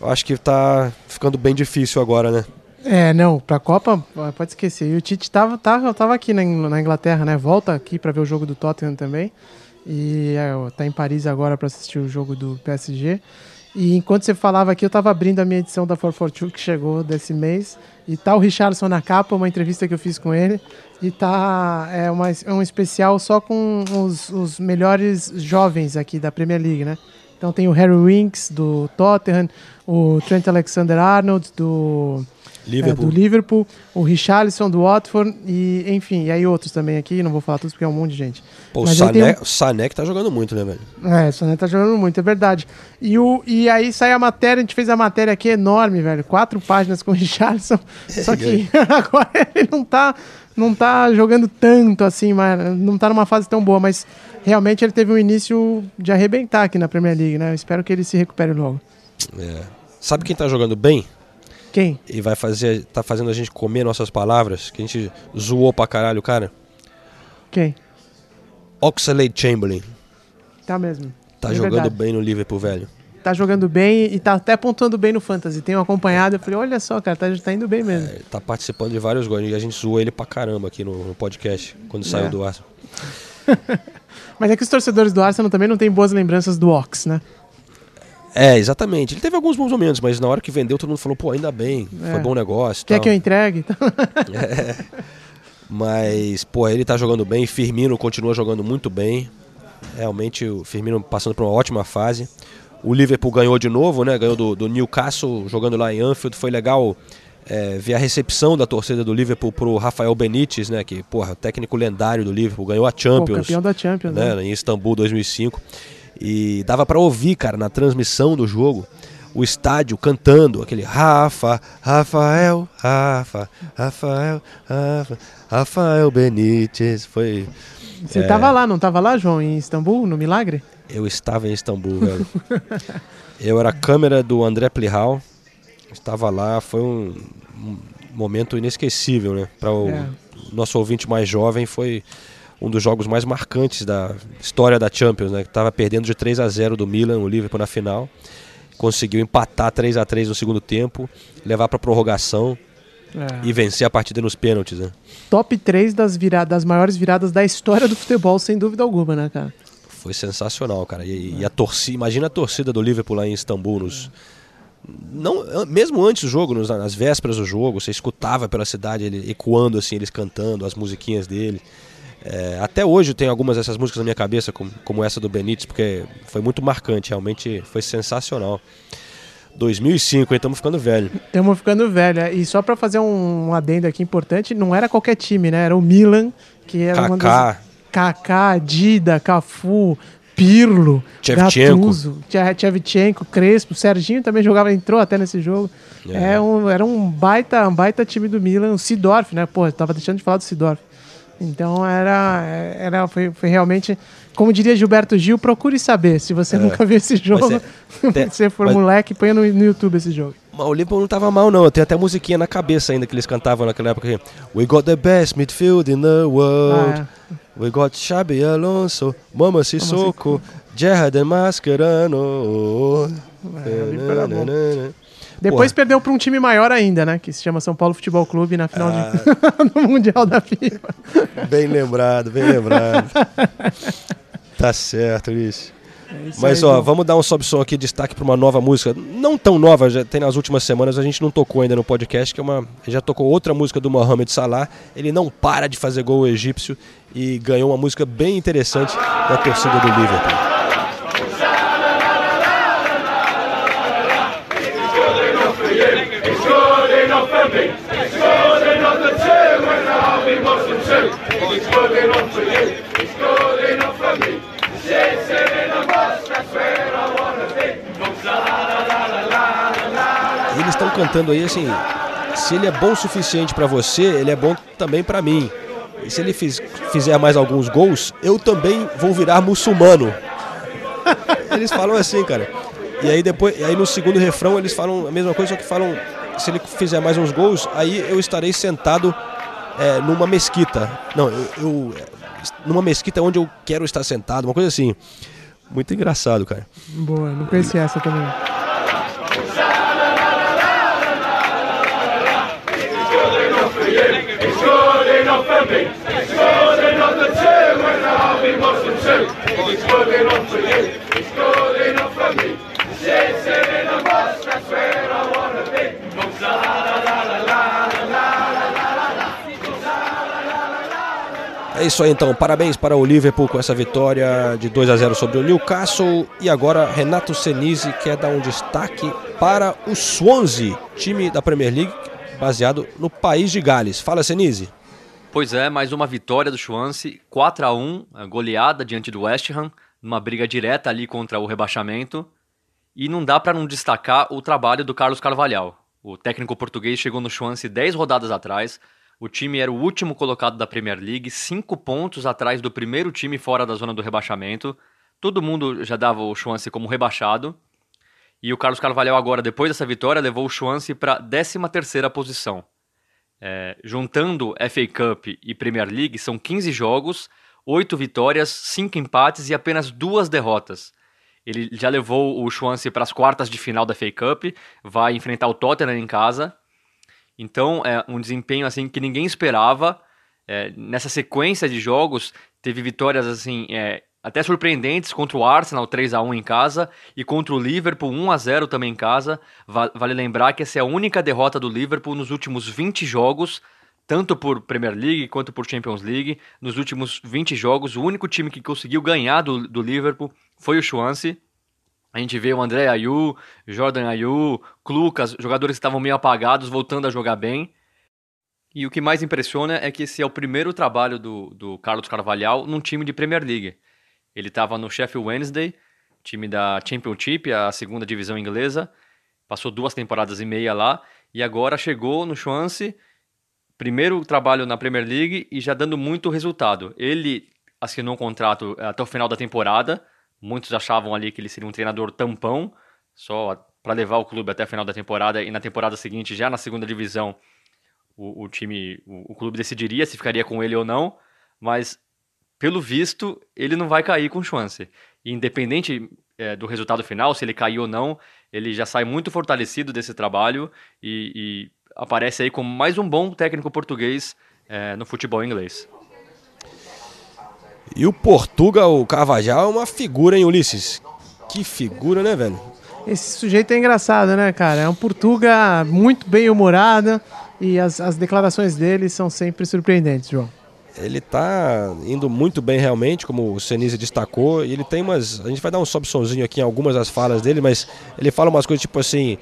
acho que tá ficando bem difícil agora, né? É, não, pra Copa, ah, pode esquecer. E o Tite tava, tava, tava aqui na, Ingl- na Inglaterra, né? Volta aqui pra ver o jogo do Tottenham também. E é, tá em Paris agora pra assistir o jogo do PSG. E enquanto você falava aqui, eu tava abrindo a minha edição da 442 que chegou desse mês. E tá o Richardson na capa, uma entrevista que eu fiz com ele. E tá é, uma, é um especial só com os, os melhores jovens aqui da Premier League, né? Então tem o Harry Winks do Tottenham, o Trent Alexander-Arnold do Liverpool. é, do Liverpool, o Richarlison do Watford e enfim, e aí outros também aqui, não vou falar todos porque é um monte de gente. Pô, o Mas Sané, o Sané que tá jogando muito, né, velho? É, o Sané tá jogando muito, é verdade. E, o, e aí sai a matéria, a gente fez a matéria aqui enorme, velho. Quatro páginas com o Richardson. Só que agora ele não tá, não tá jogando tanto assim, mas não tá numa fase tão boa, mas realmente ele teve um início de arrebentar aqui na Premier League, né? Eu espero que ele se recupere logo. É. Sabe quem tá jogando bem? Quem? E vai fazer. tá fazendo a gente comer nossas palavras, que a gente zoou pra caralho, cara. Quem? Oxlade Chamberlain. Tá mesmo. Tá É jogando verdade. bem no Liverpool, velho. Tá jogando bem e tá até pontuando bem no Fantasy. Tenho acompanhado, eu falei, olha só, cara, tá, tá indo bem mesmo. Ele tá participando de vários gols. E a gente zoou ele pra caramba aqui no, no podcast, quando saiu É. do Arsenal. Mas é que os torcedores do Arsenal também não têm boas lembranças do Ox, né? É, exatamente. Ele teve alguns bons momentos, mas na hora que vendeu, todo mundo falou, pô, ainda bem, É. foi bom negócio. Quer tal. que eu entregue? É. Mas, pô, ele tá jogando bem, Firmino continua jogando muito bem. Realmente o Firmino passando por uma ótima fase. O Liverpool ganhou de novo, né? Ganhou do, do Newcastle, jogando lá em Anfield. Foi legal é, ver a recepção da torcida do Liverpool pro Rafael Benítez, né? Que, porra, técnico lendário do Liverpool, ganhou a Pô, Champions. campeão da Champions, né? né, em Istambul 2005. E dava pra ouvir, cara, na transmissão do jogo, o estádio cantando aquele Rafa, Rafael, Rafa, Rafael, Rafa, Rafael Benítez. Foi. Você é, tava lá, não tava lá, João, em Istambul, no Milagre? Eu estava em Istambul, velho. Eu era a câmera do André Plihal. Estava lá, foi um, um momento inesquecível, né? Para o É. nosso ouvinte mais jovem, foi um dos jogos mais marcantes da história da Champions, né? Que tava perdendo de 3 a 0 do Milan, o Liverpool na final. Conseguiu empatar 3 a 3 no segundo tempo, levar para prorrogação É. e vencer a partida nos pênaltis, né? Top 3 das, vira... das maiores viradas da história do futebol, sem dúvida alguma, né, cara? Foi sensacional, cara. E, e a torcida, imagina a torcida do Liverpool lá em Istambul, nos, não, an- mesmo antes do jogo, nos- nas vésperas do jogo, você escutava pela cidade ele ecoando assim, eles cantando as musiquinhas dele. É, até hoje tem algumas dessas músicas na minha cabeça, como, como essa do Benítez, porque foi muito marcante, realmente foi sensacional. 2005, hein? Estamos ficando velho. Estamos ficando velho. é. E só pra fazer um, adendo aqui importante, não era qualquer time, né? Era o Milan, que era uma Kaká. das... Kaká, Dida, Cafu, Pirlo. Gattuso, Tche- Shevchenko, Crespo, Serginho também jogava, entrou até nesse jogo. É. É. um, era um baita, um baita time do Milan, o Sidorf, né? Pô, eu tava deixando de falar do Sidorf. Então era, era foi, foi realmente, como diria Gilberto Gil, procure saber. Se você É. nunca viu esse jogo, é- se você for mas- moleque, põe no, no YouTube esse jogo. Mas o Liverpool não tava mal, não. Tem até musiquinha na cabeça ainda que eles cantavam naquela época. We got the best midfield in the world. Ah, We got Xabi Alonso, Mama Sissoko, Gerrard and Mascherano. Liverpool Depois perdeu para um time maior ainda, né? Que se chama São Paulo Futebol Clube na final Ah. de... do Mundial da FIFA. Bem lembrado, bem lembrado. tá certo, isso. É Mas aí, ó, vamos dar um sobe som aqui, destaque para uma nova música, não tão nova, já tem nas últimas semanas, a gente não tocou ainda no podcast, que é uma, já tocou outra música do Mohamed Salah. Ele não para de fazer gol egípcio e ganhou uma música bem interessante da torcida do Liverpool. Cantando aí assim, se ele é bom o suficiente pra você, ele é bom também pra mim. E se ele fiz- fizer mais alguns gols, eu também vou virar muçulmano. Eles falam assim, cara. E aí depois, e aí no segundo refrão eles falam a mesma coisa, só que falam se ele fizer mais uns gols, aí eu estarei sentado é, numa mesquita. Não, eu, eu- numa mesquita onde eu quero estar sentado, uma coisa assim. Muito engraçado, cara. Boa, não conhecia essa também. É isso aí então, parabéns para o Liverpool com essa vitória de 2 a 0 sobre o Newcastle. E agora Renato Senise quer dar um destaque para o Swansea, time da Premier League baseado no país de Gales. Fala Senise. Pois é, mais uma vitória do Swansea, 4 a 1 a goleada diante do West Ham, numa briga direta ali contra o rebaixamento. E não dá para não destacar o trabalho do Carlos Carvalhal. O técnico português chegou no Swansea 10 rodadas atrás. O time era o último colocado da Premier League, 5 pontos atrás do primeiro time fora da zona do rebaixamento. Todo mundo já dava o Swansea como rebaixado. E o Carlos Carvalhal agora, depois dessa vitória, levou o Swansea para a 13ª posição. É, juntando FA Cup e Premier League, são 15 jogos, 8 vitórias, 5 empates e apenas duas derrotas. Ele já levou o Swansea para as quartas de final da FA Cup, vai enfrentar o Tottenham em casa. Então, é um desempenho assim que ninguém esperava. É, nessa sequência de jogos, teve vitórias assim é, até surpreendentes contra o Arsenal 3 a 1 em casa e contra o Liverpool 1 a 0 também em casa. Vale lembrar que essa é a única derrota do Liverpool nos últimos 20 jogos, tanto por Premier League quanto por Champions League. Nos últimos 20 jogos, o único time que conseguiu ganhar do, do Liverpool foi o Swansea. A gente vê o André Ayew, Jordan Ayew, Lucas, jogadores que estavam meio apagados, voltando a jogar bem. E o que mais impressiona é que esse é o primeiro trabalho do, do Carlos Carvalhal num time de Premier League. Ele estava no Sheffield Wednesday, time da Championship, a segunda divisão inglesa. Passou duas temporadas e meia lá e agora chegou no Swansea, primeiro trabalho na Premier League e já dando muito resultado. Ele assinou um contrato até o final da temporada. Muitos achavam ali que ele seria um treinador tampão, só para levar o clube até o final da temporada e na temporada seguinte, já na segunda divisão, o, o time, o, o, clube decidiria se ficaria com ele ou não, mas pelo visto ele não vai cair com chance. E independente é, do resultado final, se ele cair ou não, ele já sai muito fortalecido desse trabalho e, e aparece aí como mais um bom técnico português é, no futebol inglês. E o Portugal, o Carvajal, é uma figura, hein, Ulisses? Que figura, né, velho? Esse sujeito é engraçado, né, cara? É um Portuga muito bem humorado e as, as declarações dele são sempre surpreendentes, João. Ele tá indo muito bem realmente, como o Senise destacou, e ele tem umas. A gente vai dar um sobe somzinho aqui em algumas das falas dele, mas ele fala umas coisas tipo assim.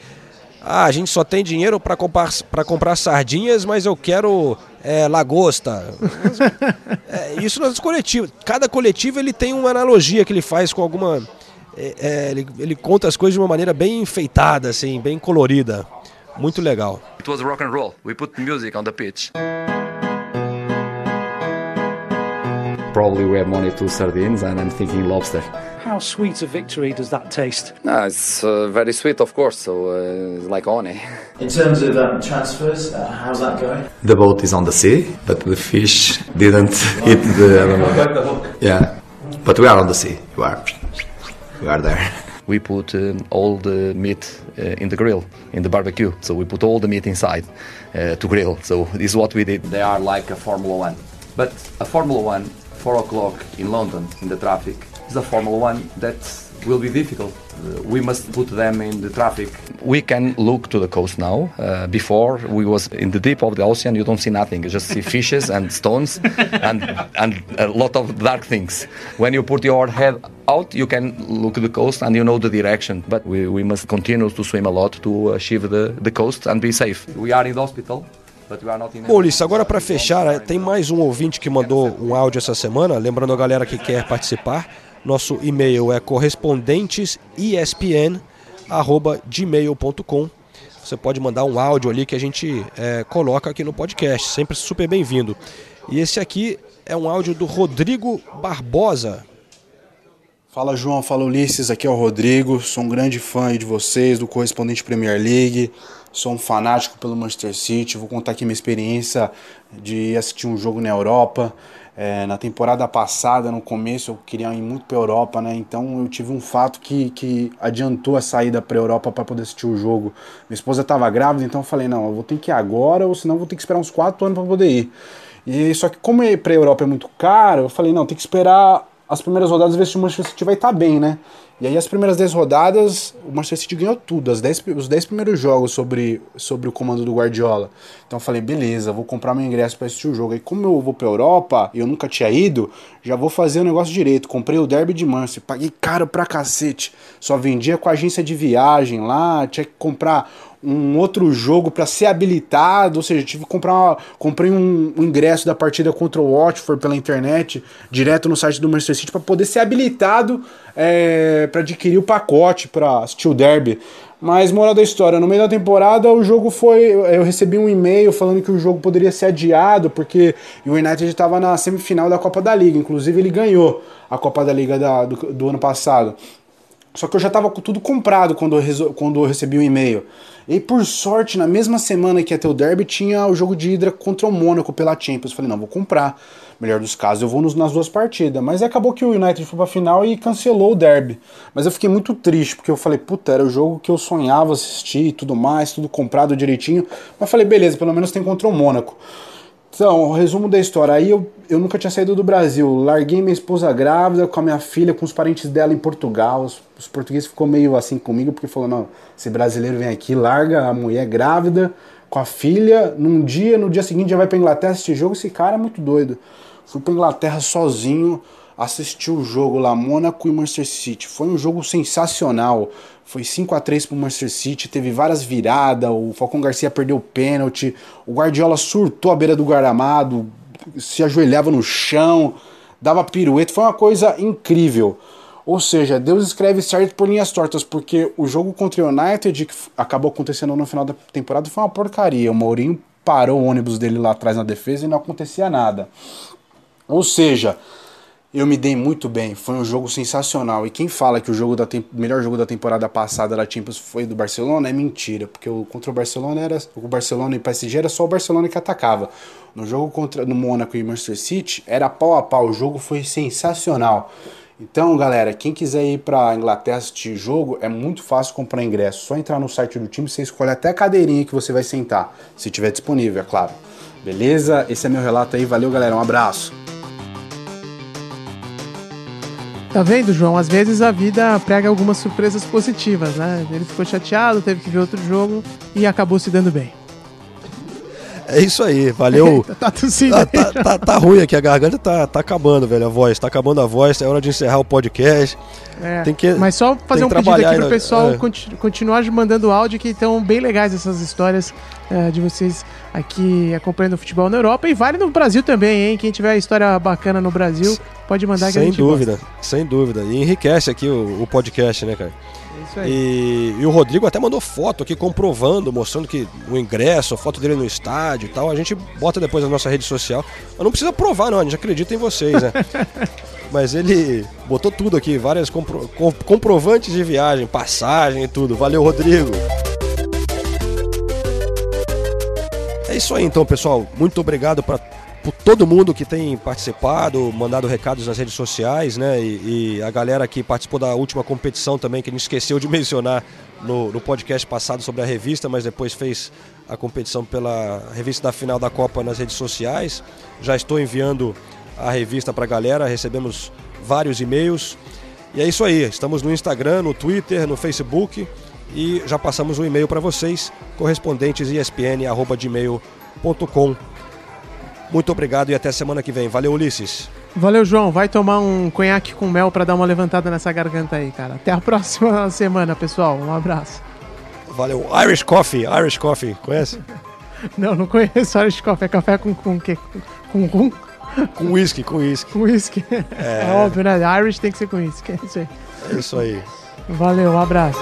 Ah, a gente só tem dinheiro para comprar, comprar sardinhas, mas eu quero é, lagosta. é, isso nas coletivas. Cada coletivo ele tem uma analogia que ele faz com alguma. É, é, ele, ele conta as coisas de uma maneira bem enfeitada, assim, bem colorida. Muito legal. It was rock and roll. We put music on the pitch. Probably we have money to sardines and I'm thinking lobster. How sweet a victory does that taste? No, it's uh, very sweet, of course, so uh, it's like honey. In terms of um, transfers, uh, how's that going? The boat is on the sea, but the fish didn't hit the. I don't know. Yeah, but we are on the sea. We are, we are there. We put um, all the meat uh, in the grill, in the barbecue. So we put all the meat inside uh, to grill. So this is what we did. They are like a Formula One, but a Formula One, four o'clock in London in the traffic, is a Formula One that will be difficult. Uh, we must put them in the traffic. We can look to the coast now. Uh, before we was in the deep of the ocean, you don't see nothing. You just see fishes and stones and and a lot of dark things. When you put your head out, you can look the coast and you know the direction. But we, we must continue to swim a lot to achieve the, the coast and be safe. We are in the hospital. Ulisses, agora para fechar, tem mais um ouvinte que mandou um áudio essa semana, lembrando a galera que quer participar. Nosso e-mail é correspondentesespn@gmail.com. Você pode mandar um áudio ali que a gente é, coloca aqui no podcast, sempre super bem-vindo. E esse aqui é um áudio do Rodrigo Barbosa. Fala João, fala Ulisses, aqui é o Rodrigo, sou um grande fã de vocês, do Correspondente Premier League, sou um fanático pelo Manchester City, vou contar aqui minha experiência de assistir um jogo na Europa. É, na temporada passada, no começo, eu queria ir muito para Europa, né? Então eu tive um fato que, que adiantou a saída para Europa para poder assistir o jogo. Minha esposa estava grávida, então eu falei: não, eu vou ter que ir agora, ou senão vou ter que esperar uns 4 anos para poder ir. E só que, como ir para Europa é muito caro, eu falei: não, tem que esperar as primeiras rodadas ver se o Manchester City vai estar tá bem, né? E aí as primeiras 10 rodadas, o Manchester City ganhou tudo, as 10, os 10 primeiros jogos sobre, sobre o comando do Guardiola. Então eu falei, beleza, vou comprar meu ingresso para assistir o jogo. Aí como eu vou pra Europa e eu nunca tinha ido, já vou fazer o negócio direito. Comprei o Derby de Manchester, paguei caro pra cacete. Só vendia com a agência de viagem lá, tinha que comprar um outro jogo para ser habilitado, ou seja, tive que comprar uma, comprei um, um, ingresso da partida contra o Watford pela internet, direto no site do Manchester City para poder ser habilitado é, para adquirir o pacote para o derby. Mas moral da história, no meio da temporada o jogo foi, eu recebi um e-mail falando que o jogo poderia ser adiado porque o United estava na semifinal da Copa da Liga, inclusive ele ganhou a Copa da Liga da, do, do ano passado. Só que eu já tava com tudo comprado quando eu, quando eu recebi o e-mail. E por sorte, na mesma semana que ia ter o derby, tinha o jogo de Hydra contra o Mônaco pela Champions. Eu falei, não, vou comprar. Melhor dos casos, eu vou nos- nas duas partidas. Mas acabou que o United foi pra final e cancelou o derby. Mas eu fiquei muito triste, porque eu falei, puta, era o jogo que eu sonhava assistir e tudo mais, tudo comprado direitinho. Mas falei, beleza, pelo menos tem contra o Mônaco. Então, o resumo da história. Aí eu, eu nunca tinha saído do Brasil. Larguei minha esposa grávida com a minha filha, com os parentes dela em Portugal. Os, os portugueses ficou meio assim comigo, porque falou: não, esse brasileiro vem aqui, larga a mulher grávida com a filha. Num dia, no dia seguinte já vai pra Inglaterra assistir jogo. Esse cara é muito doido. Fui pra Inglaterra sozinho, assisti o jogo lá, Mônaco e Manchester City. Foi um jogo sensacional. Foi 5 a 3 pro Manchester City, teve várias viradas, o Falcão Garcia perdeu o pênalti, o Guardiola surtou à beira do gramado, se ajoelhava no chão, dava pirueta, foi uma coisa incrível. Ou seja, Deus escreve certo por linhas tortas, porque o jogo contra o United, que acabou acontecendo no final da temporada, foi uma porcaria. O Mourinho parou o ônibus dele lá atrás na defesa e não acontecia nada. Ou seja, eu me dei muito bem, foi um jogo sensacional. E quem fala que o jogo da melhor jogo da temporada passada da Champions foi do Barcelona é mentira, porque o contra o Barcelona era o Barcelona e PSG era só o Barcelona que atacava. No jogo contra no Mônaco e Manchester City era pau a pau, o jogo foi sensacional. Então, galera, quem quiser ir pra Inglaterra assistir jogo, é muito fácil comprar ingresso. Só entrar no site do time, você escolhe até a cadeirinha que você vai sentar, se tiver disponível, é claro. Beleza? Esse é meu relato aí. Valeu, galera. Um abraço. Tá vendo, João? Às vezes a vida prega algumas surpresas positivas, né? Ele ficou chateado, teve que ver outro jogo e acabou se dando bem. É isso aí, valeu. Tá tossindo Tá, tá, tá- tá ruim aqui, a garganta tá, tá acabando, velho, a voz. Tá acabando a voz, é hora de encerrar o podcast. É, Tem que, Mas só fazer um pedido aqui pro ainda. pessoal É. conti- continuar mandando áudio, que estão bem legais essas histórias é, de vocês aqui acompanhando o futebol na Europa. E vale no Brasil também, hein? Quem tiver história bacana no Brasil, pode mandar que Sem dúvida, sem dúvida. E enriquece aqui o, o podcast, né, cara? Isso aí. E, e o Rodrigo até mandou foto aqui comprovando, mostrando que o ingresso, a foto dele no estádio e tal. A gente bota depois na nossa rede social. Mas não precisa provar, não, a gente acredita em vocês, né? Mas ele botou tudo aqui, várias compro- com- comprovantes de viagem, passagem e tudo. Valeu, Rodrigo. É isso aí então, pessoal. Muito obrigado para por todo mundo que tem participado, mandado recados nas redes sociais, né? E, e a galera que participou da última competição também, que a gente esqueceu de mencionar no, no podcast passado sobre a revista, mas depois fez a competição pela revista da final da Copa nas redes sociais. Já estou enviando a revista para a galera, recebemos vários e-mails. E é isso aí, estamos no Instagram, no Twitter, no Facebook e já passamos um e-mail para vocês, correspondentesespn.gmail.com. Muito obrigado e até semana que vem. Valeu, Ulisses. Valeu, João. Vai tomar um conhaque com mel pra dar uma levantada nessa garganta aí, cara. Até a próxima semana, pessoal. Um abraço. Valeu. Irish Coffee, Irish Coffee, conhece? Não, não conheço Irish Coffee. É café com com quê? Com com? Com whisky, com whisky. Com whisky. É. É óbvio, né? Irish tem que ser com whisky. É isso aí. É isso aí. Valeu, um abraço.